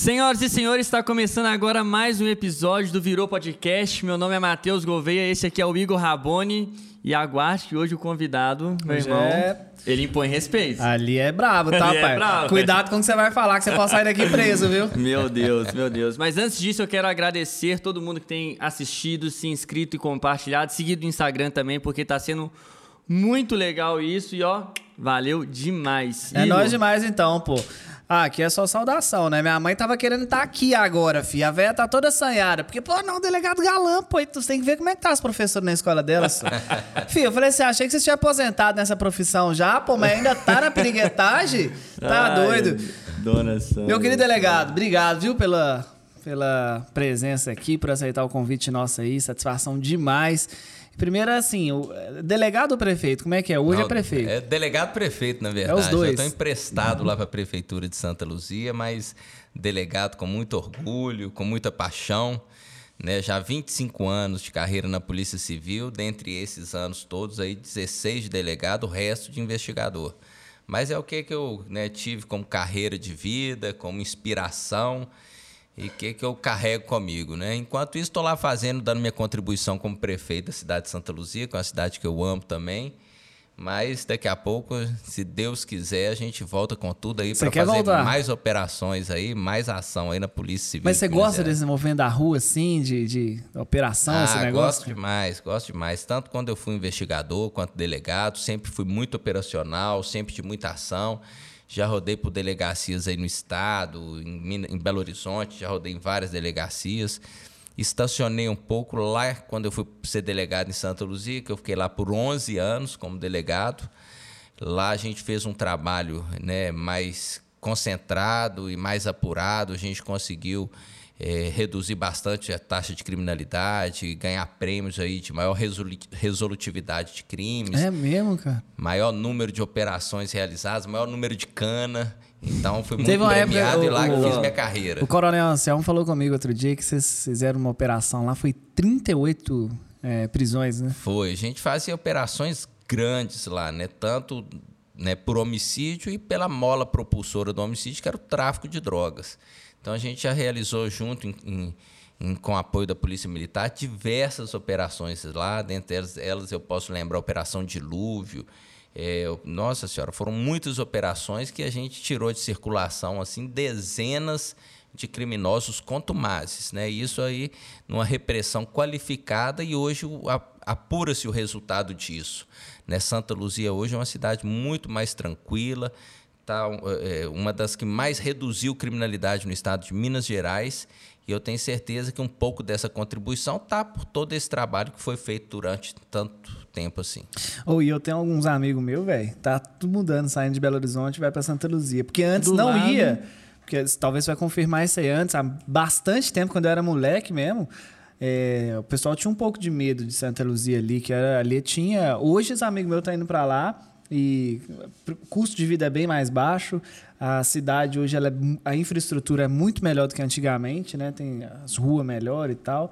Senhoras e senhores, está começando agora mais um episódio do Virou Podcast. Meu nome é Matheus Gouveia, esse aqui é o Igor Raboni. E aguarde que hoje o convidado, meu Hoje irmão, é- ele impõe respeito. Ali é brabo, tá, Ali é pai? brabo. Cuidado com o que você vai falar, que você pode sair daqui preso, viu? Meu Deus, meu Deus. Mas antes disso, eu quero agradecer todo mundo que tem assistido, se inscrito e compartilhado, seguido no Instagram também, porque tá sendo muito legal isso. E ó, valeu demais. É Igor, nóis demais então, pô. Ah, aqui é só saudação, né? Minha mãe tava querendo estar aqui agora, fi. A véia tá toda assanhada. Porque, pô, não, delegado galã, pô. Tu tem que ver como é que tá as professoras na escola dela, só. Fih, eu falei assim, achei que você tinha aposentado nessa profissão já, pô, mas ainda tá na piriguetagem? Tá Ai, doido. Dona Sandra. Meu querido delegado, obrigado, viu, pela, pela presença aqui, por aceitar o convite nosso aí, satisfação demais. Primeiro, assim, o delegado ou prefeito, como é que é? Hoje Não, é prefeito. É delegado prefeito, na verdade. É os dois. Eu estou emprestado lá para a prefeitura de Santa Luzia, mas delegado com muito orgulho, com muita paixão. Né? Já 25 anos de carreira na Polícia Civil, dentre esses anos todos aí, 16 de delegado, o resto de investigador. Mas é o que, que eu né, tive como carreira de vida, como inspiração e o que, que eu carrego comigo, né? Enquanto isso, estou lá fazendo, dando minha contribuição como prefeito da cidade de Santa Luzia, que é uma cidade que eu amo também. Mas daqui a pouco, se Deus quiser, a gente volta com tudo aí para fazer voltar? mais operações aí, mais ação aí na Polícia Civil. Mas você gosta desse movimento da rua, assim, de, de operação, Ah, esse gosto negócio? demais, gosto demais. Tanto quando eu fui investigador quanto delegado, sempre fui muito operacional, sempre de muita ação. Já rodei por delegacias aí no estado, em, em Belo Horizonte, já rodei em várias delegacias. Estacionei um pouco lá quando eu fui ser delegado em Santa Luzia, que eu fiquei lá por 11 anos como delegado. Lá a gente fez um trabalho né, mais concentrado e mais apurado. A gente conseguiu eh, reduzir bastante a taxa de criminalidade, ganhar prêmios aí de maior resolu- resolutividade de crimes, É mesmo, cara? maior número de operações realizadas, maior número de cana. Então fui muito Teve uma época, premiado e lá que o- fiz minha carreira. O Coronel Anselmo falou comigo outro dia que vocês fizeram uma operação lá, foi 38 é, prisões, né? Foi. A gente fazia operações grandes lá, né? Tanto né, por homicídio e pela mola propulsora do homicídio, que era o tráfico de drogas. Então a gente já realizou junto em- em- em- com apoio da Polícia Militar diversas operações lá. Dentre elas, eu posso lembrar a Operação Dilúvio. É, nossa senhora, foram muitas operações que a gente tirou de circulação assim dezenas de criminosos contumazes, né? Isso aí numa repressão qualificada e hoje apura-se o resultado disso. Né? Santa Luzia hoje é uma cidade muito mais tranquila, tá é, uma das que mais reduziu criminalidade no estado de Minas Gerais e eu tenho certeza que um pouco dessa contribuição tá por todo esse trabalho que foi feito durante tanto tempo assim. Ou e eu tenho alguns amigos meus, velho, tá tudo mudando, saindo de Belo Horizonte, vai pra Santa Luzia. Porque antes Do não lado. ia. Porque talvez você vai confirmar isso aí antes, há bastante tempo, quando eu era moleque mesmo. é, o pessoal tinha um pouco de medo de Santa Luzia ali, que era, ali tinha. Hoje os amigos meus estão indo pra lá e o custo de vida é bem mais baixo. A cidade hoje ela é a infraestrutura é muito melhor do que antigamente, né? Tem as ruas melhor e tal.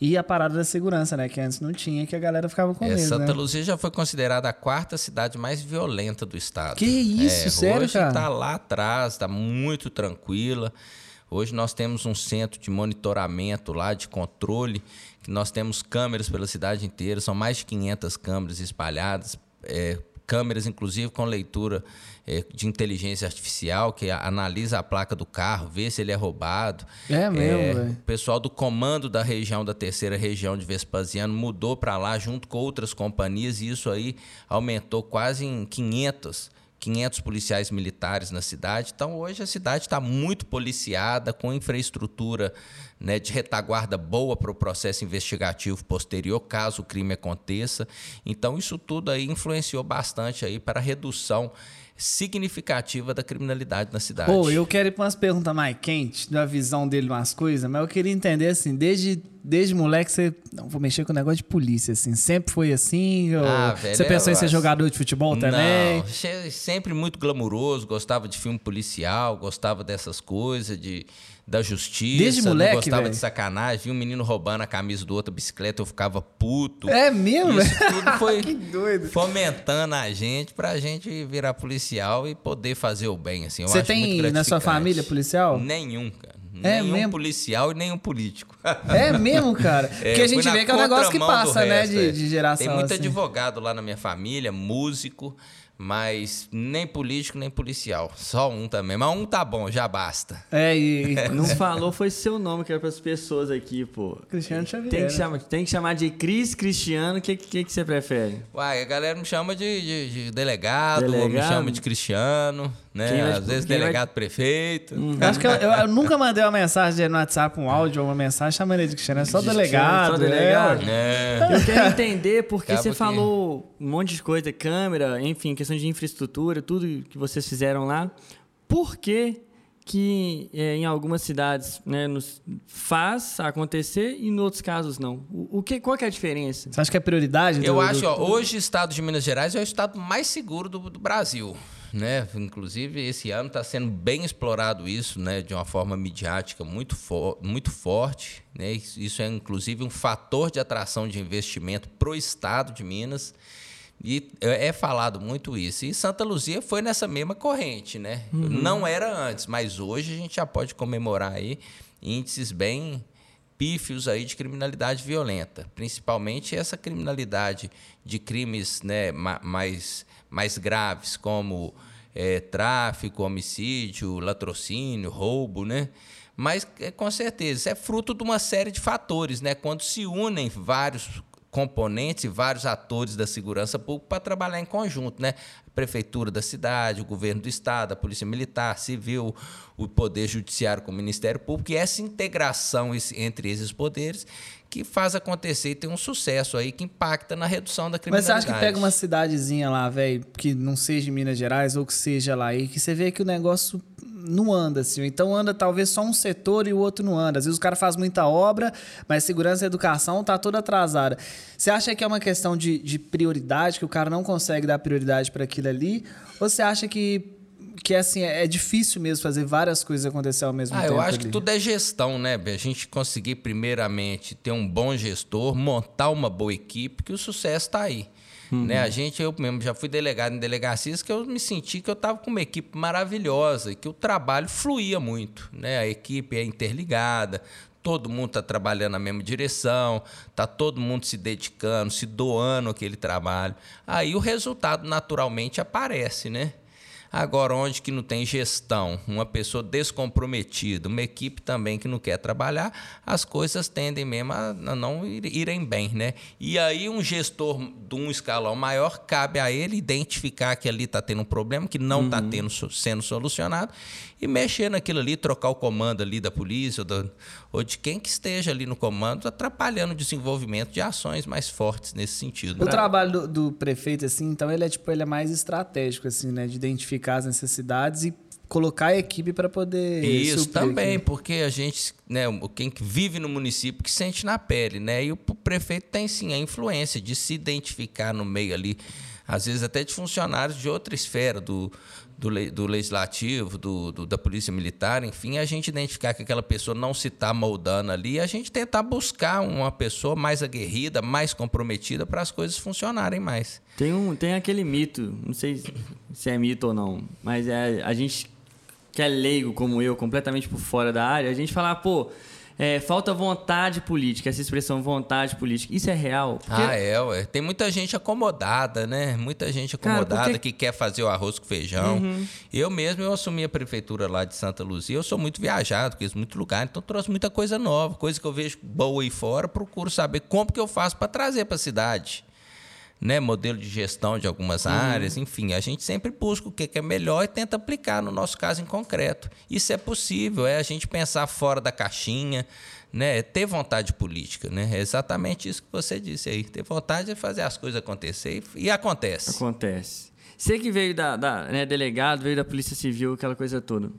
E a parada da segurança, né? Que antes não tinha, que a galera ficava com É, medo, Santa né? Luzia já foi considerada a quarta cidade mais violenta do estado. Que isso, É, sério, hoje cara? está lá atrás, está muito tranquila. Hoje nós temos um centro de monitoramento lá, de controle, que nós temos câmeras pela cidade inteira, são mais de 500 câmeras espalhadas, é, câmeras inclusive com leitura é, de inteligência artificial, que analisa a placa do carro, vê se ele é roubado. É mesmo, velho. O pessoal do comando da região, da terceira região de Vespasiano, mudou para lá junto com outras companhias e isso aí aumentou quase em 500, 500 policiais militares na cidade. Então hoje a cidade está muito policiada, com infraestrutura né, de retaguarda boa para o processo investigativo posterior, caso o crime aconteça. Então isso tudo aí influenciou bastante aí para a redução significativa da criminalidade na cidade. Pô, eu quero ir pra umas perguntas mais quentes, da visão dele umas coisas, mas eu queria entender assim, desde, desde moleque você. Não vou mexer com o negócio de polícia, assim. Sempre foi assim? Ah, velho, você pensou eu em ser jogador de futebol também? Não, sempre muito glamuroso, gostava de filme policial, gostava dessas coisas, de, da justiça. Desde não moleque, Gostava velho? de sacanagem, via um menino roubando a camisa do outro bicicleta, eu ficava puto. É mesmo? Isso tudo foi Que doido. fomentando a gente pra gente virar policial e poder fazer o bem, assim. Eu Você tem na sua família policial? Nenhum, cara. É nenhum mesmo? policial e nenhum político. É mesmo, cara? É, Porque a eu fui gente vê que é um negócio que passa, né, resto, de, é. de geração. Tem muito assim. advogado lá na minha família, músico, mas nem político nem policial. Só um também. Mas um tá bom, já basta. É, e, e Não falou, foi seu nome que era pras pessoas aqui, pô. Cristiano Xavier. Tem que, né? chamar, tem que chamar de Cris Cristiano, o que, que, que você prefere? Uai, a galera me chama de, de- de delegado, ou me Delegado? chama de Cristiano, né? Quem vai- Às vezes quem vai- delegado prefeito. Eu acho que eu, eu- eu nunca mandei uma mensagem no WhatsApp, um áudio ou uma mensagem chamando ele de Cristiano. É só De delegado. Só delegado. É. Eu quero entender porque Acaba você que- falou um monte de coisa, câmera, enfim, questão de infraestrutura, tudo que vocês fizeram lá. Por que que é, em algumas cidades né, nos faz acontecer e em outros casos não? O, o que, qual que é a diferença? Você acha que é prioridade? Eu do- acho, do- ó, hoje o estado de Minas Gerais é o estado mais seguro do, do Brasil. Né? Inclusive, esse ano está sendo bem explorado isso, né? De uma forma midiática muito, muito forte. Né? Isso é, inclusive, um fator de atração de investimento para o estado de Minas. E é é falado muito isso. E Santa Luzia foi nessa mesma corrente, né? Não era antes, mas hoje a gente já pode comemorar aí índices bem pífios aí de criminalidade violenta, principalmente essa criminalidade de crimes né, ma- mais, mais graves, como eh, tráfico, homicídio, latrocínio, roubo, né? Mas, é, com certeza, isso é fruto de uma série de fatores, né? Quando se unem vários componentes e vários atores da segurança pública para trabalhar em conjunto, né? A prefeitura da cidade, o governo do estado, a polícia militar, civil, o poder judiciário com o Ministério Público e essa integração entre esses poderes que faz acontecer e tem um sucesso aí que impacta na redução da Mas você criminalidade. acha que pega uma cidadezinha lá, velho, que não seja em Minas Gerais ou que seja lá, e que você vê que o negócio não anda assim. Então anda talvez só um setor e o outro não anda. Às vezes o cara faz muita obra, mas segurança e educação tá toda atrasada. Você acha que é uma questão de, de prioridade, que o cara não consegue dar prioridade para aquilo ali? Ou você acha que, que assim, é, é difícil mesmo fazer várias coisas acontecer ao mesmo Ah, tempo? eu acho que ali? tudo é gestão, né? A gente conseguir, primeiramente, ter um bom gestor, montar uma boa equipe, que o sucesso está aí. Né? A gente, eu mesmo já fui delegado em delegacias que eu me senti que eu estava com uma equipe maravilhosa e que o trabalho fluía muito. Né? A equipe é interligada, todo mundo está trabalhando na mesma direção, está todo mundo se dedicando, se doando aquele trabalho. Aí o resultado naturalmente aparece, né? Agora, onde que não tem gestão, uma pessoa descomprometida, uma equipe também que não quer trabalhar, as coisas tendem mesmo a não ir- irem bem, né? E aí um gestor de um escalão maior, cabe a ele identificar que ali está tendo um problema, que não está tendo so- sendo solucionado, e mexer naquilo ali, trocar o comando ali da polícia ou, da- ou de quem que esteja ali no comando, atrapalhando o desenvolvimento de ações mais fortes nesse sentido. O né? trabalho do, do prefeito, assim, então ele é tipo, ele é mais estratégico, assim, né? De identificar as necessidades e colocar a equipe para poder. Isso também, aquilo. porque a gente, né, quem que vive no município que sente na pele, né? E o prefeito tem sim a influência de se identificar no meio ali, às vezes até de funcionários de outra esfera do, do, do legislativo, do, do- da polícia militar, enfim, a gente identificar que aquela pessoa não se está moldando ali, a gente tentar buscar uma pessoa mais aguerrida, mais comprometida para as coisas funcionarem mais. Tem, um, tem aquele mito, não sei se é mito ou não, mas é, a gente que é leigo como eu, completamente por fora da área, a gente fala, pô, é, falta vontade política, essa expressão vontade política. Isso é real? Porque- Ah, é, ué. Tem muita gente acomodada, né? Muita gente Cara, acomodada porque- Uhum. que quer fazer o arroz com feijão. Eu mesmo, eu assumi a prefeitura lá de Santa Luzia. Eu sou muito viajado, conheço muito lugar, então trouxe muita coisa nova, coisa que eu vejo boa aí fora, procuro saber como que eu faço para trazer para a cidade. Né, modelo de gestão de algumas Uhum. áreas, enfim, a gente sempre busca o que é melhor e tenta aplicar no nosso caso em concreto. Isso é possível, é a gente pensar fora da caixinha, né, é ter vontade política, né? É exatamente isso que você disse aí, ter vontade de fazer as coisas acontecer e, e acontece. Acontece. Você que veio da, da né, delegado, veio da Polícia Civil, aquela coisa toda.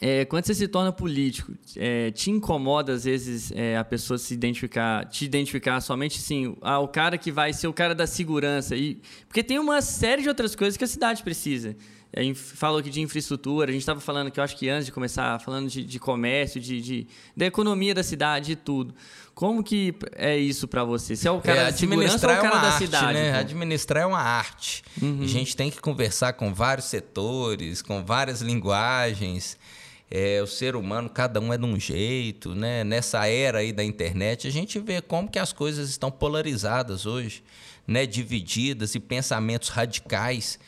É, quando você se torna político, é, te incomoda às vezes é, a pessoa se identificar, te identificar somente assim, ah, o cara que vai ser o cara da segurança. E, porque tem uma série de outras coisas que a cidade precisa. É, falou aqui de infraestrutura, a gente estava falando que eu acho que antes de começar, falando de, de comércio, de, de- da economia da cidade e tudo. Como que é isso para você? Você é o cara É, da segurança ou o é cara da arte, cidade? né? pô? Administrar é uma arte. A gente tem que conversar com vários setores, com várias linguagens. É, o ser humano, cada um é de um jeito, né? Nessa era aí da internet, a gente vê como que as coisas estão polarizadas hoje, né? Divididas e pensamentos radicais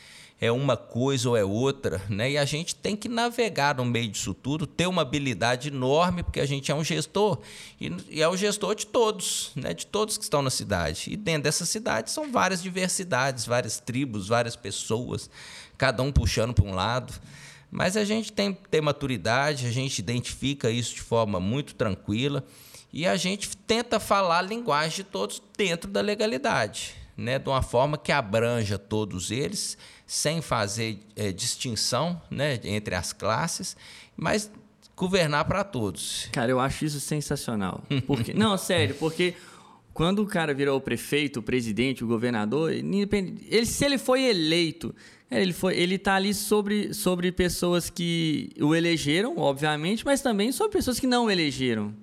é uma coisa ou é outra, né? E a gente tem que navegar no meio disso tudo, ter uma habilidade enorme, porque a gente é um gestor e, é o gestor de todos, né? De todos que estão na cidade. E dentro dessa cidade são várias diversidades, várias tribos, várias pessoas, cada um puxando para um lado. Mas a gente tem ter maturidade, a gente identifica isso de forma muito tranquila e a gente tenta falar a linguagem de todos dentro da legalidade, né? De uma forma que abranja todos eles sem fazer é, distinção né, entre as classes, mas governar para todos. Cara, eu acho isso sensacional. Porque, não, sério, porque quando o cara virou o prefeito, o presidente, o governador, ele, se ele foi eleito, ele foi, ele tá ali sobre, sobre pessoas que o elegeram, obviamente, mas também sobre pessoas que não elegeram.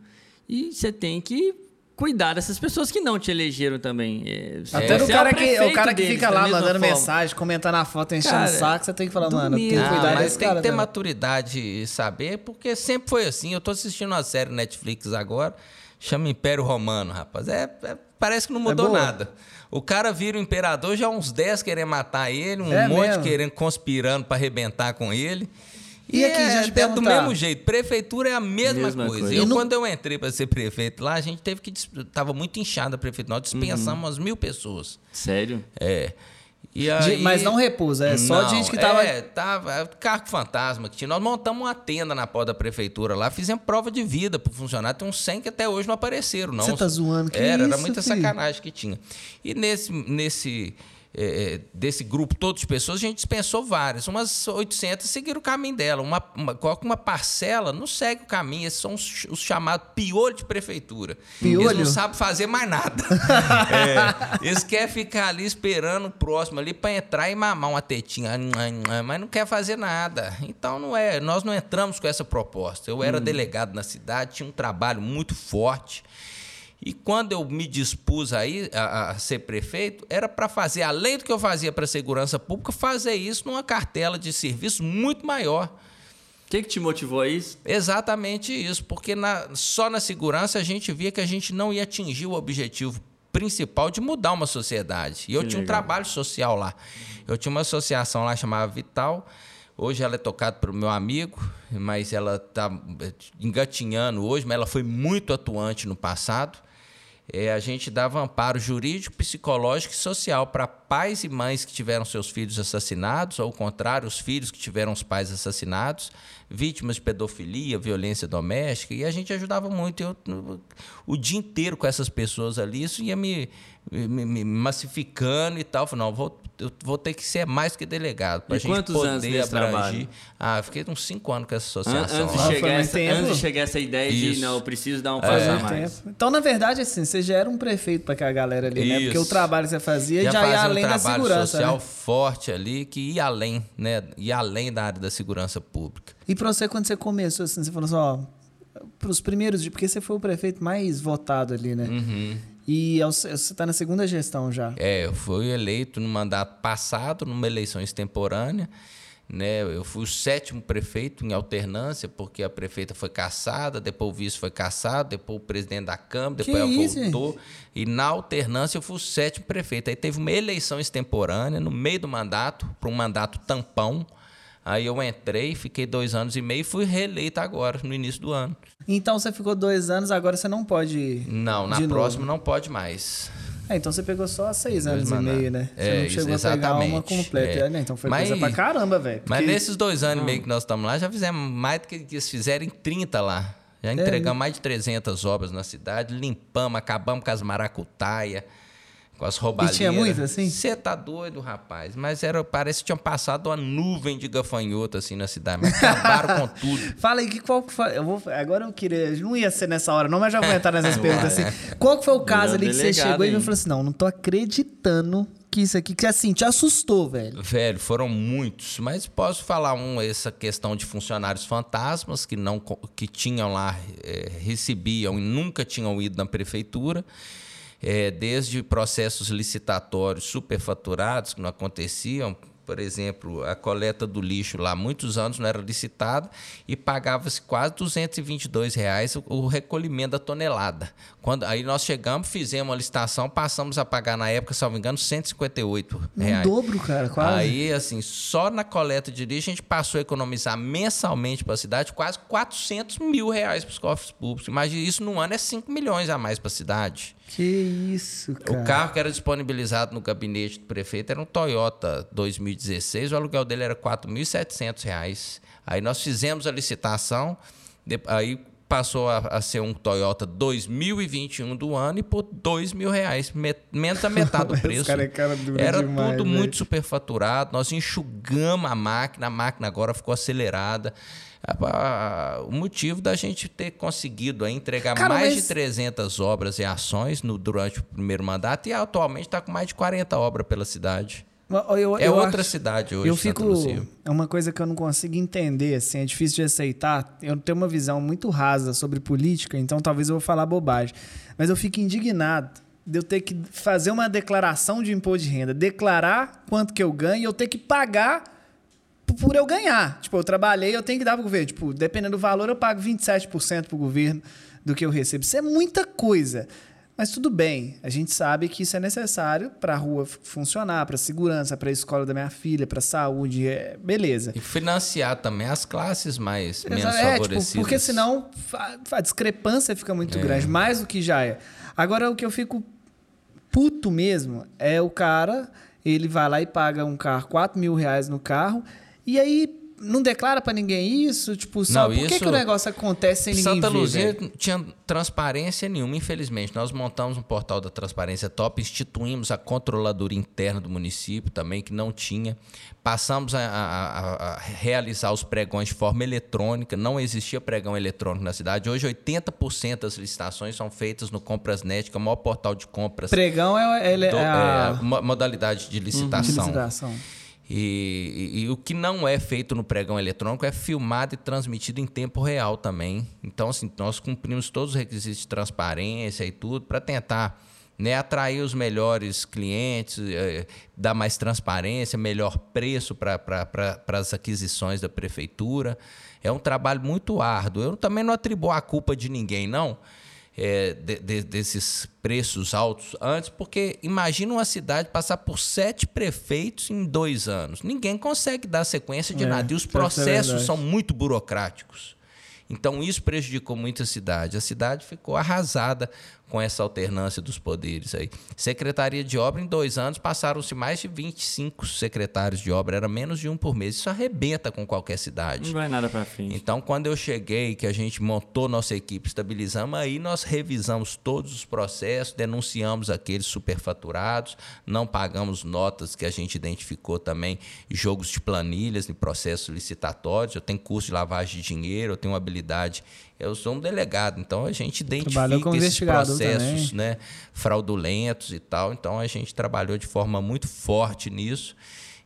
E você tem que cuidar dessas pessoas que não te elegeram também. É, Até é, o cara, é o que, o cara que fica lá mandando forma. mensagem, comentando a foto, enchendo cara, o saco, você tem que falar, mano, tem que cuidar ah, mas tem cara, que ter maturidade e saber, porque sempre foi assim. Eu tô assistindo uma série Netflix agora, chama Império Romano, rapaz. É, é parece que não mudou é nada. O cara vira o imperador, já uns 10 querendo matar ele, um é monte mesmo? querendo, conspirando para arrebentar com ele. E, e aqui, é, gente é do mesmo jeito. Prefeitura é a mesma, mesma coisa. coisa. Eu, não... quando eu entrei para ser prefeito lá, a gente teve que. Tava muito inchada a prefeitura. Nós dispensamos uhum. umas mil pessoas. Sério? É. Aí, mas não repousa, é só não, gente que tava. É, tava. É carro fantasma que tinha. Nós montamos uma tenda na porta da prefeitura lá, fizemos prova de vida pro funcionário. Tem uns 100 que até hoje não apareceram, não. Você tá zoando, que Era, isso, era muita filho? sacanagem que tinha. E nesse. nesse é, é, desse grupo todo de pessoas, a gente dispensou várias. Umas 800 seguiram o caminho dela. Uma, uma, coloca uma parcela, não segue o caminho. Esses são os, os chamados piolho de prefeitura. Piolho? Eles não sabem fazer mais nada. é, eles querem ficar ali esperando o próximo ali para entrar e mamar uma tetinha. Mas não quer fazer nada. Então não é. Nós não entramos com essa proposta. Eu era hum. delegado na cidade, tinha um trabalho muito forte. E quando eu me dispus aí a, a ser prefeito, era para fazer, além do que eu fazia para a segurança pública, fazer isso numa cartela de serviço muito maior. O que, que te motivou a isso? Exatamente isso, porque na, só na segurança a gente via que a gente não ia atingir o objetivo principal de mudar uma sociedade. E eu que tinha legal. um trabalho social lá. Eu tinha uma associação lá chamada Vital. Hoje ela é tocada pelo meu amigo, mas ela está engatinhando hoje, mas ela foi muito atuante no passado é, a gente dava amparo jurídico, psicológico e social para pais e mães que tiveram seus filhos assassinados, ou ao contrário, os filhos que tiveram os pais assassinados, vítimas de pedofilia, violência doméstica, e a gente ajudava muito. Eu, o dia inteiro com essas pessoas ali, isso ia me, me, me massificando e tal. Falei, não, vou, eu vou ter que ser mais que delegado. Para a gente quantos poder anos abrangir. Trabalho? Ah, fiquei uns cinco anos com essa associação. Antes, de chegar, essa, antes de chegar essa ideia Isso. de, não, eu preciso dar um passo é. a mais. Então, na verdade, assim, você já era um prefeito para aquela galera ali, Isso. né? Porque o trabalho que você fazia já, já ia além um da segurança. trabalho social né? forte ali, que ia além, né? Ia além da área da segurança pública. E para você, quando você começou, assim, você falou assim, ó, para os primeiros dias, porque você foi o prefeito mais votado ali, né? Uhum. E você está na segunda gestão já. É, eu fui eleito no mandato passado, numa eleição extemporânea. Né? Eu fui o sétimo prefeito em alternância, porque a prefeita foi caçada, depois o vice foi caçado, depois o presidente da Câmara, depois ela isso, voltou. E na alternância eu fui o sétimo prefeito. Aí teve uma eleição extemporânea no meio do mandato, para um mandato tampão. Aí eu entrei, fiquei dois anos e meio e fui reeleito agora, no início do ano. Então você ficou dois anos, agora você não pode. Não, na próxima não pode mais. É, então você pegou só seis anos e meio, né? Você é, não chegou isso, a pegar uma completa. É. Né? Então foi mas, coisa pra caramba, velho. Porque... Mas nesses dois anos e meio que nós estamos lá, já fizemos mais do que eles fizeram em 30 lá. Já é, entregamos é, mais de 300 obras na cidade, limpamos, acabamos com as maracutaias com as roubalheiras. E tinha muito assim? Você tá doido, rapaz. Mas era, parece que tinha passado uma nuvem de gafanhoto assim na cidade. Mas acabaram com tudo. Fala aí, que qual que foi? Eu vou, agora eu queria. Não ia ser nessa hora, não, mas já vou entrar nessas perguntas assim. Qual que foi o caso ali que você chegou hein? e me falou assim: não, não tô acreditando que isso aqui, que assim, te assustou, velho. Velho, foram muitos. Mas posso falar um, essa questão de funcionários fantasmas que não que tinham lá, é, recebiam e nunca tinham ido na prefeitura é, desde processos licitatórios superfaturados que não aconteciam, por exemplo, a coleta do lixo lá, muitos anos não era licitada e pagava-se quase 222 reais o, o recolhimento da tonelada. Quando, aí nós chegamos, fizemos a licitação, passamos a pagar na época, se não me engano, 158 reais. Um dobro, cara, quase. Aí, assim, só na coleta de lixo a gente passou a economizar mensalmente para a cidade quase 400 mil reais para os cofres públicos. Imagina, isso no ano é 5 milhões a mais para a cidade. Que isso, cara. O carro que era disponibilizado no gabinete do prefeito era um Toyota 2016, o aluguel dele era R$ 4.700. Aí nós fizemos a licitação, aí passou a, a, ser um Toyota 2021 do ano e por dois mil reais, met, menos da metade do preço. cara é cara Era demais, tudo véio. muito superfaturado, nós enxugamos a máquina, a máquina agora ficou acelerada. O motivo da gente ter conseguido entregar Cara, mais mas- de 300 obras e ações no, durante o primeiro mandato e atualmente está com mais de 40 obras pela cidade. Eu- eu- É eu outra acho- cidade hoje, Eu fico. É uma coisa que eu não consigo entender, assim, é difícil de aceitar. Eu tenho uma visão muito rasa sobre política, então talvez eu vou falar bobagem. Mas eu fico indignado de eu ter que fazer uma declaração de imposto de renda, declarar quanto que eu ganho e eu ter que pagar por eu ganhar. Tipo, eu trabalhei, eu tenho que dar pro governo. Tipo, dependendo do valor, eu pago 27% pro governo do que eu recebo. Isso é muita coisa. Mas tudo bem, a gente sabe que isso é necessário para a rua funcionar, para segurança, para a escola da minha filha, para saúde, é, beleza. E financiar também as classes mais menos é, favorecidas. tipo, porque senão a discrepância fica muito É. grande, mais do que já é. Agora, o que eu fico puto mesmo é o cara, ele vai lá e paga um carro, 4 mil reais no carro, e aí não declara pra ninguém isso, tipo, só Não, por que, que o negócio acontece sem ninguém Santa Luzia não tinha transparência nenhuma, infelizmente. Nós montamos um portal da transparência top, instituímos a controladoria interna do município também, que não tinha. Passamos a, a- a- realizar os pregões de forma eletrônica, não existia pregão eletrônico na cidade. Hoje, 80% das licitações são feitas no Comprasnet, que é o maior portal de compras Pregão é, ele, do- é a é, mo- modalidade de licitação. licitação. E, e- e o que não é feito no pregão eletrônico é filmado e transmitido em tempo real também. Então, assim, nós cumprimos todos os requisitos de transparência e tudo para tentar né, atrair os melhores clientes, eh, dar mais transparência, melhor preço para pra, as aquisições da prefeitura. É um trabalho muito árduo. Eu também não atribuo a culpa de ninguém, não é, de- de- desses preços altos antes, porque imagina uma cidade passar por sete prefeitos em dois anos. Ninguém consegue dar sequência de É, nada. E os é processos verdade. são muito burocráticos. Então, isso prejudicou muito a cidade. A cidade ficou arrasada com essa alternância dos poderes aí. Secretaria de Obra, em dois anos, passaram-se mais de 25 secretários de obra. Era menos de um por mês. Isso arrebenta com qualquer cidade. Não vai nada pra frente. Então, quando eu cheguei, que a gente montou nossa equipe, estabilizamos, aí nós revisamos todos os processos, denunciamos aqueles superfaturados, não pagamos notas que a gente identificou também, jogos de planilhas em processos licitatórios. Eu tenho curso de lavagem de dinheiro, eu tenho habilidade. Eu sou um delegado, então a gente identifica esses investigador processos né, fraudulentos e tal. Então a gente trabalhou de forma muito forte nisso.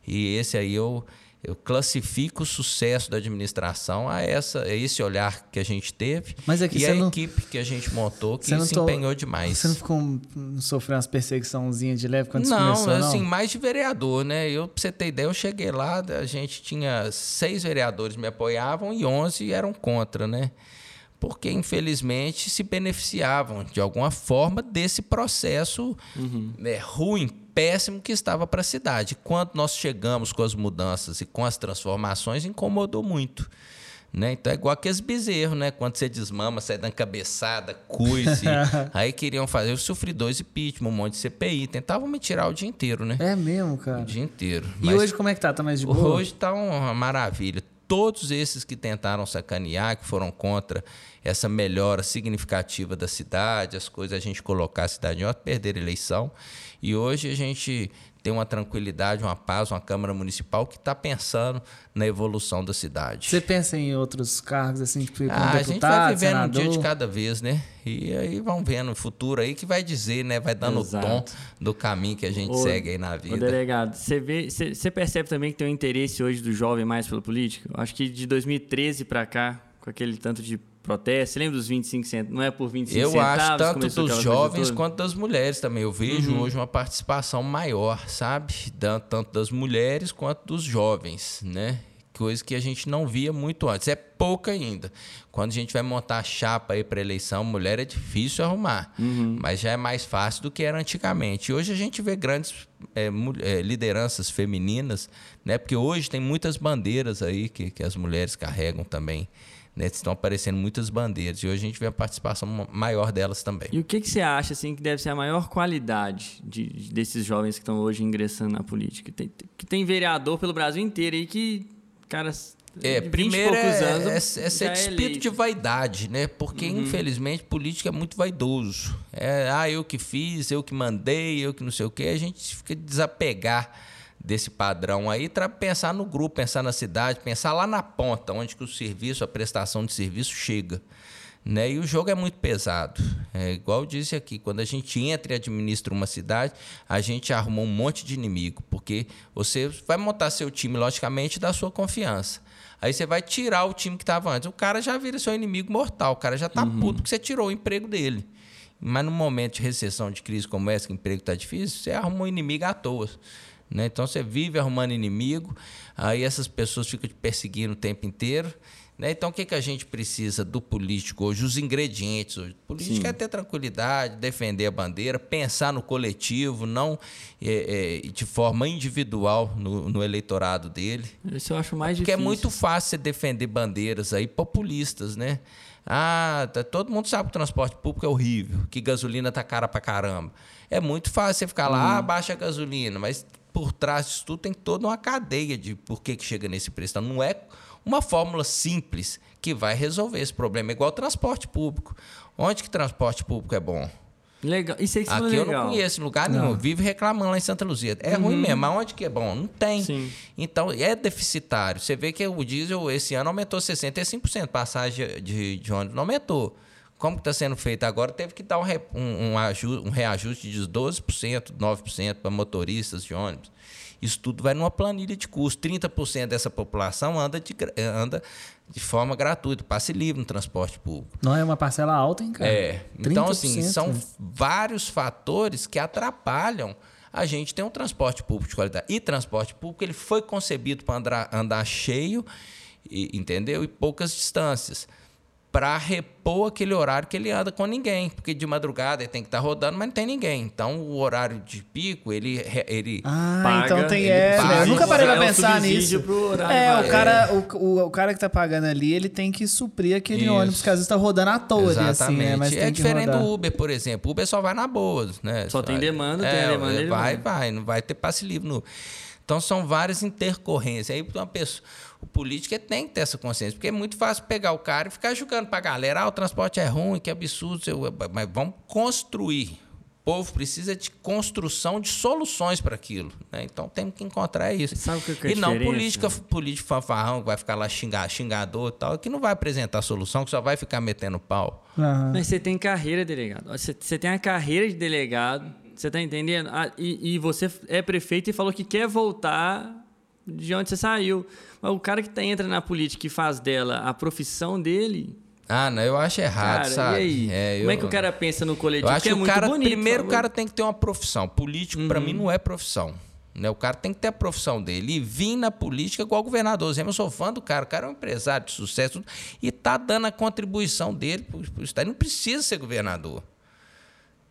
E esse aí eu, eu classifico o sucesso da administração a, essa, a esse olhar que a gente teve Mas aqui e você a não- equipe que a gente montou que Você não se to- empenhou demais. Você não ficou sofreu umas perseguiçãozinhas de leve quando Não, começou, não? assim, mais de vereador, né? Eu, pra você ter ideia, eu cheguei lá, a gente tinha seis vereadores me apoiavam e onze eram contra, né? Porque, infelizmente, se beneficiavam de alguma forma desse processo né, ruim, péssimo que estava para a cidade. Quando nós chegamos com as mudanças e com as transformações, incomodou muito. Né? Então é igual aqueles bezerros, né? Quando você desmama, sai dando cabeçada, coice. aí queriam fazer. Eu sofri dois impeachment, um monte de CPI. Tentavam me tirar o dia inteiro, né? É mesmo, O cara. dia inteiro. E Mas hoje como é que tá? Tá mais de boa? Hoje está uma maravilha. Todos esses que tentaram sacanear, que foram contra essa melhora significativa da cidade, as coisas, a gente colocar a cidade em ordem, perderam a eleição. E hoje a gente tem uma tranquilidade, uma paz, uma Câmara Municipal que está pensando na evolução da cidade. Você pensa em outros cargos assim, tipo, como Ah, a deputado, gente vai vivendo um dia senador? de cada vez, né? E aí vão vendo o futuro aí que vai dizer, né? Vai dando Exato. o tom do caminho que a gente Ô, segue aí na Ô, vida. delegado, você vê, você você percebe também que tem um interesse hoje do jovem mais pela política? Eu acho que de 2013 para cá, com aquele tanto de protesto? Você lembra dos 25 centavos? Não é por 25 eu centavos? acho tanto dos jovens quanto das mulheres também. Eu vejo Uhum. hoje uma participação maior, sabe? Tanto das mulheres quanto dos jovens, né? Coisa que a gente não via muito antes. É pouca ainda. Quando a gente vai montar a chapa aí para eleição, mulher é difícil arrumar. Uhum. Mas já é mais fácil do que era antigamente. E hoje a gente vê grandes é, é, lideranças femininas, né? Porque hoje tem muitas bandeiras aí que, que as mulheres carregam também. Né? Estão aparecendo muitas bandeiras. E hoje a gente vê a participação ma- maior delas também. E o que, que você acha assim, que deve ser a maior qualidade de- de- desses jovens que estão hoje ingressando na política? Tem, que tem vereador pelo Brasil inteiro aí que, cara, É, de 20 primeiro é, anos é, é ser despido eleito. de vaidade, né? Porque, Uhum. infelizmente, política é muito vaidoso. É, ah, eu que fiz, eu que mandei, eu que não sei o quê. A gente fica desapegar desse padrão aí para pensar no grupo, pensar na cidade, pensar lá na ponta, onde que o serviço, a prestação de serviço chega. Né? E o jogo é muito pesado. É igual eu disse aqui, quando a gente entra e administra uma cidade, a gente arrumou um monte de inimigo, porque você vai montar seu time, logicamente, da sua confiança. Aí você vai tirar o time que estava antes. O cara já vira seu inimigo mortal, o cara já está puto porque você tirou o emprego dele. Mas no momento de recessão, de crise como essa, que o emprego está difícil, você arruma um inimigo à toa. Né? Então você vive arrumando inimigo, aí essas pessoas ficam te perseguindo o tempo inteiro. Né? Então, o que, que a gente precisa do político hoje? Os ingredientes hoje. O político Sim. é ter tranquilidade, defender a bandeira, pensar no coletivo, não é, é, de forma individual no, no eleitorado dele. Isso eu acho mais Porque difícil. é muito fácil você defender bandeiras aí populistas, né? Ah, tá- todo mundo sabe que o transporte público é horrível, que gasolina tá cara pra caramba. É muito fácil você ficar lá, ah, baixa a gasolina, mas por trás disso tudo tem toda uma cadeia de por que, que chega nesse preço. Então, não é uma fórmula simples que vai resolver esse problema. É igual o transporte público. Onde que transporte público é bom? Legal. Isso aí que falou Aqui eu legal. não conheço lugar nenhum. Vive reclamando lá em Santa Luzia. É ruim mesmo, mas onde que é bom? Não tem. Sim. Então, é deficitário. Você vê que o diesel esse ano aumentou 65%. Passagem de, de ônibus não aumentou. Como está sendo feito agora, teve que dar um, um, um aju- um reajuste de 12%, 9% para motoristas de ônibus. Isso tudo vai numa planilha de custo. 30% dessa população anda de, gra- anda de forma gratuita, passe livre no transporte público. Não é uma parcela alta, hein, cara? É. Então, 30%, assim, são vários fatores que atrapalham a gente ter um transporte público de qualidade. E transporte público ele foi concebido para andar, andar cheio, e- entendeu? E poucas distâncias. Para repor aquele horário que ele anda com ninguém. Porque de madrugada ele tem que estar rodando, mas não tem ninguém. Então, o horário de pico, ele. ele Ah, Paga, então tem essa. paga. Eu nunca parei pra É pensar nisso. pro horário É, o vago. cara, o, o, o cara que tá pagando ali, ele tem que suprir aquele Isso. ônibus que às vezes tá rodando à toa ali, assim, Exatamente. né? Mas é tem diferente rodar. do Uber, por exemplo. O Uber só vai na boa, né? Só tem demanda, tem a demanda, ele vai, vai. vai, não vai ter passe livre no. Então são várias intercorrências. Aí uma pessoa, o político ele tem que ter essa consciência, porque é muito fácil pegar o cara e ficar julgando pra galera, ah, o transporte é ruim, que absurdo, seu- mas vamos construir. O povo precisa de construção de soluções para aquilo. né? Então temos que encontrar isso. Sabe o que que é a e não política, político fanfarrão que vai ficar lá xingar, xingador e tal, que não vai apresentar solução, que só vai ficar metendo pau. Aham. Mas você tem carreira, delegado. Você, você tem a carreira de delegado, você tá entendendo? Ah, e, e você é prefeito e falou que quer voltar de onde você saiu. Mas o cara que tá, entra na política e faz dela a profissão dele. Ah, não, eu acho errado, Cara, sabe? e aí? É, Como é eu- que o cara pensa no Eu coletivo? acho que que é o cara, bonito. primeiro o cara tem que ter uma profissão. Político, Uhum. mim, não é profissão. Né? O cara tem que ter a profissão dele. E vir na política igual governador. Zé, Eu sou fã do cara. O cara é um empresário de sucesso e tá dando a contribuição dele pro, pro Estado. Ele não precisa ser governador.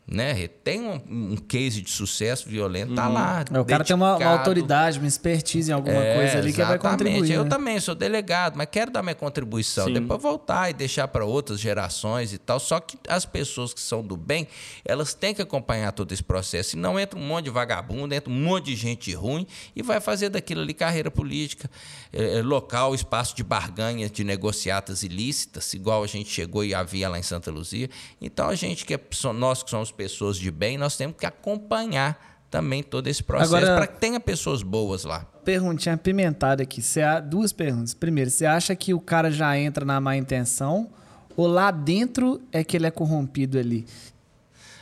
Né? Tem um, um case de sucesso violento, tá lá. É, o cara tem uma, uma dedicado. autoridade, uma expertise em alguma É, coisa ali que vai exatamente. contribuir. Eu né? também sou delegado, mas quero dar minha contribuição. Sim. Depois voltar e deixar para outras gerações e tal. Só que as pessoas que são do bem, elas têm que acompanhar todo esse processo. Senão entra um monte de vagabundo, entra um monte de gente ruim e vai fazer daquilo ali carreira política, eh, eh, local, espaço de barganha, de negociatas ilícitas, igual a gente chegou e havia lá em Santa Luzia. Então a gente que é, nós que somos pessoas de bem, nós temos que acompanhar também todo esse processo para que tenha pessoas boas lá. Perguntinha apimentada aqui. Você a- duas perguntas. Primeiro, você acha que o cara já entra na má intenção ou lá dentro é que ele é corrompido ali?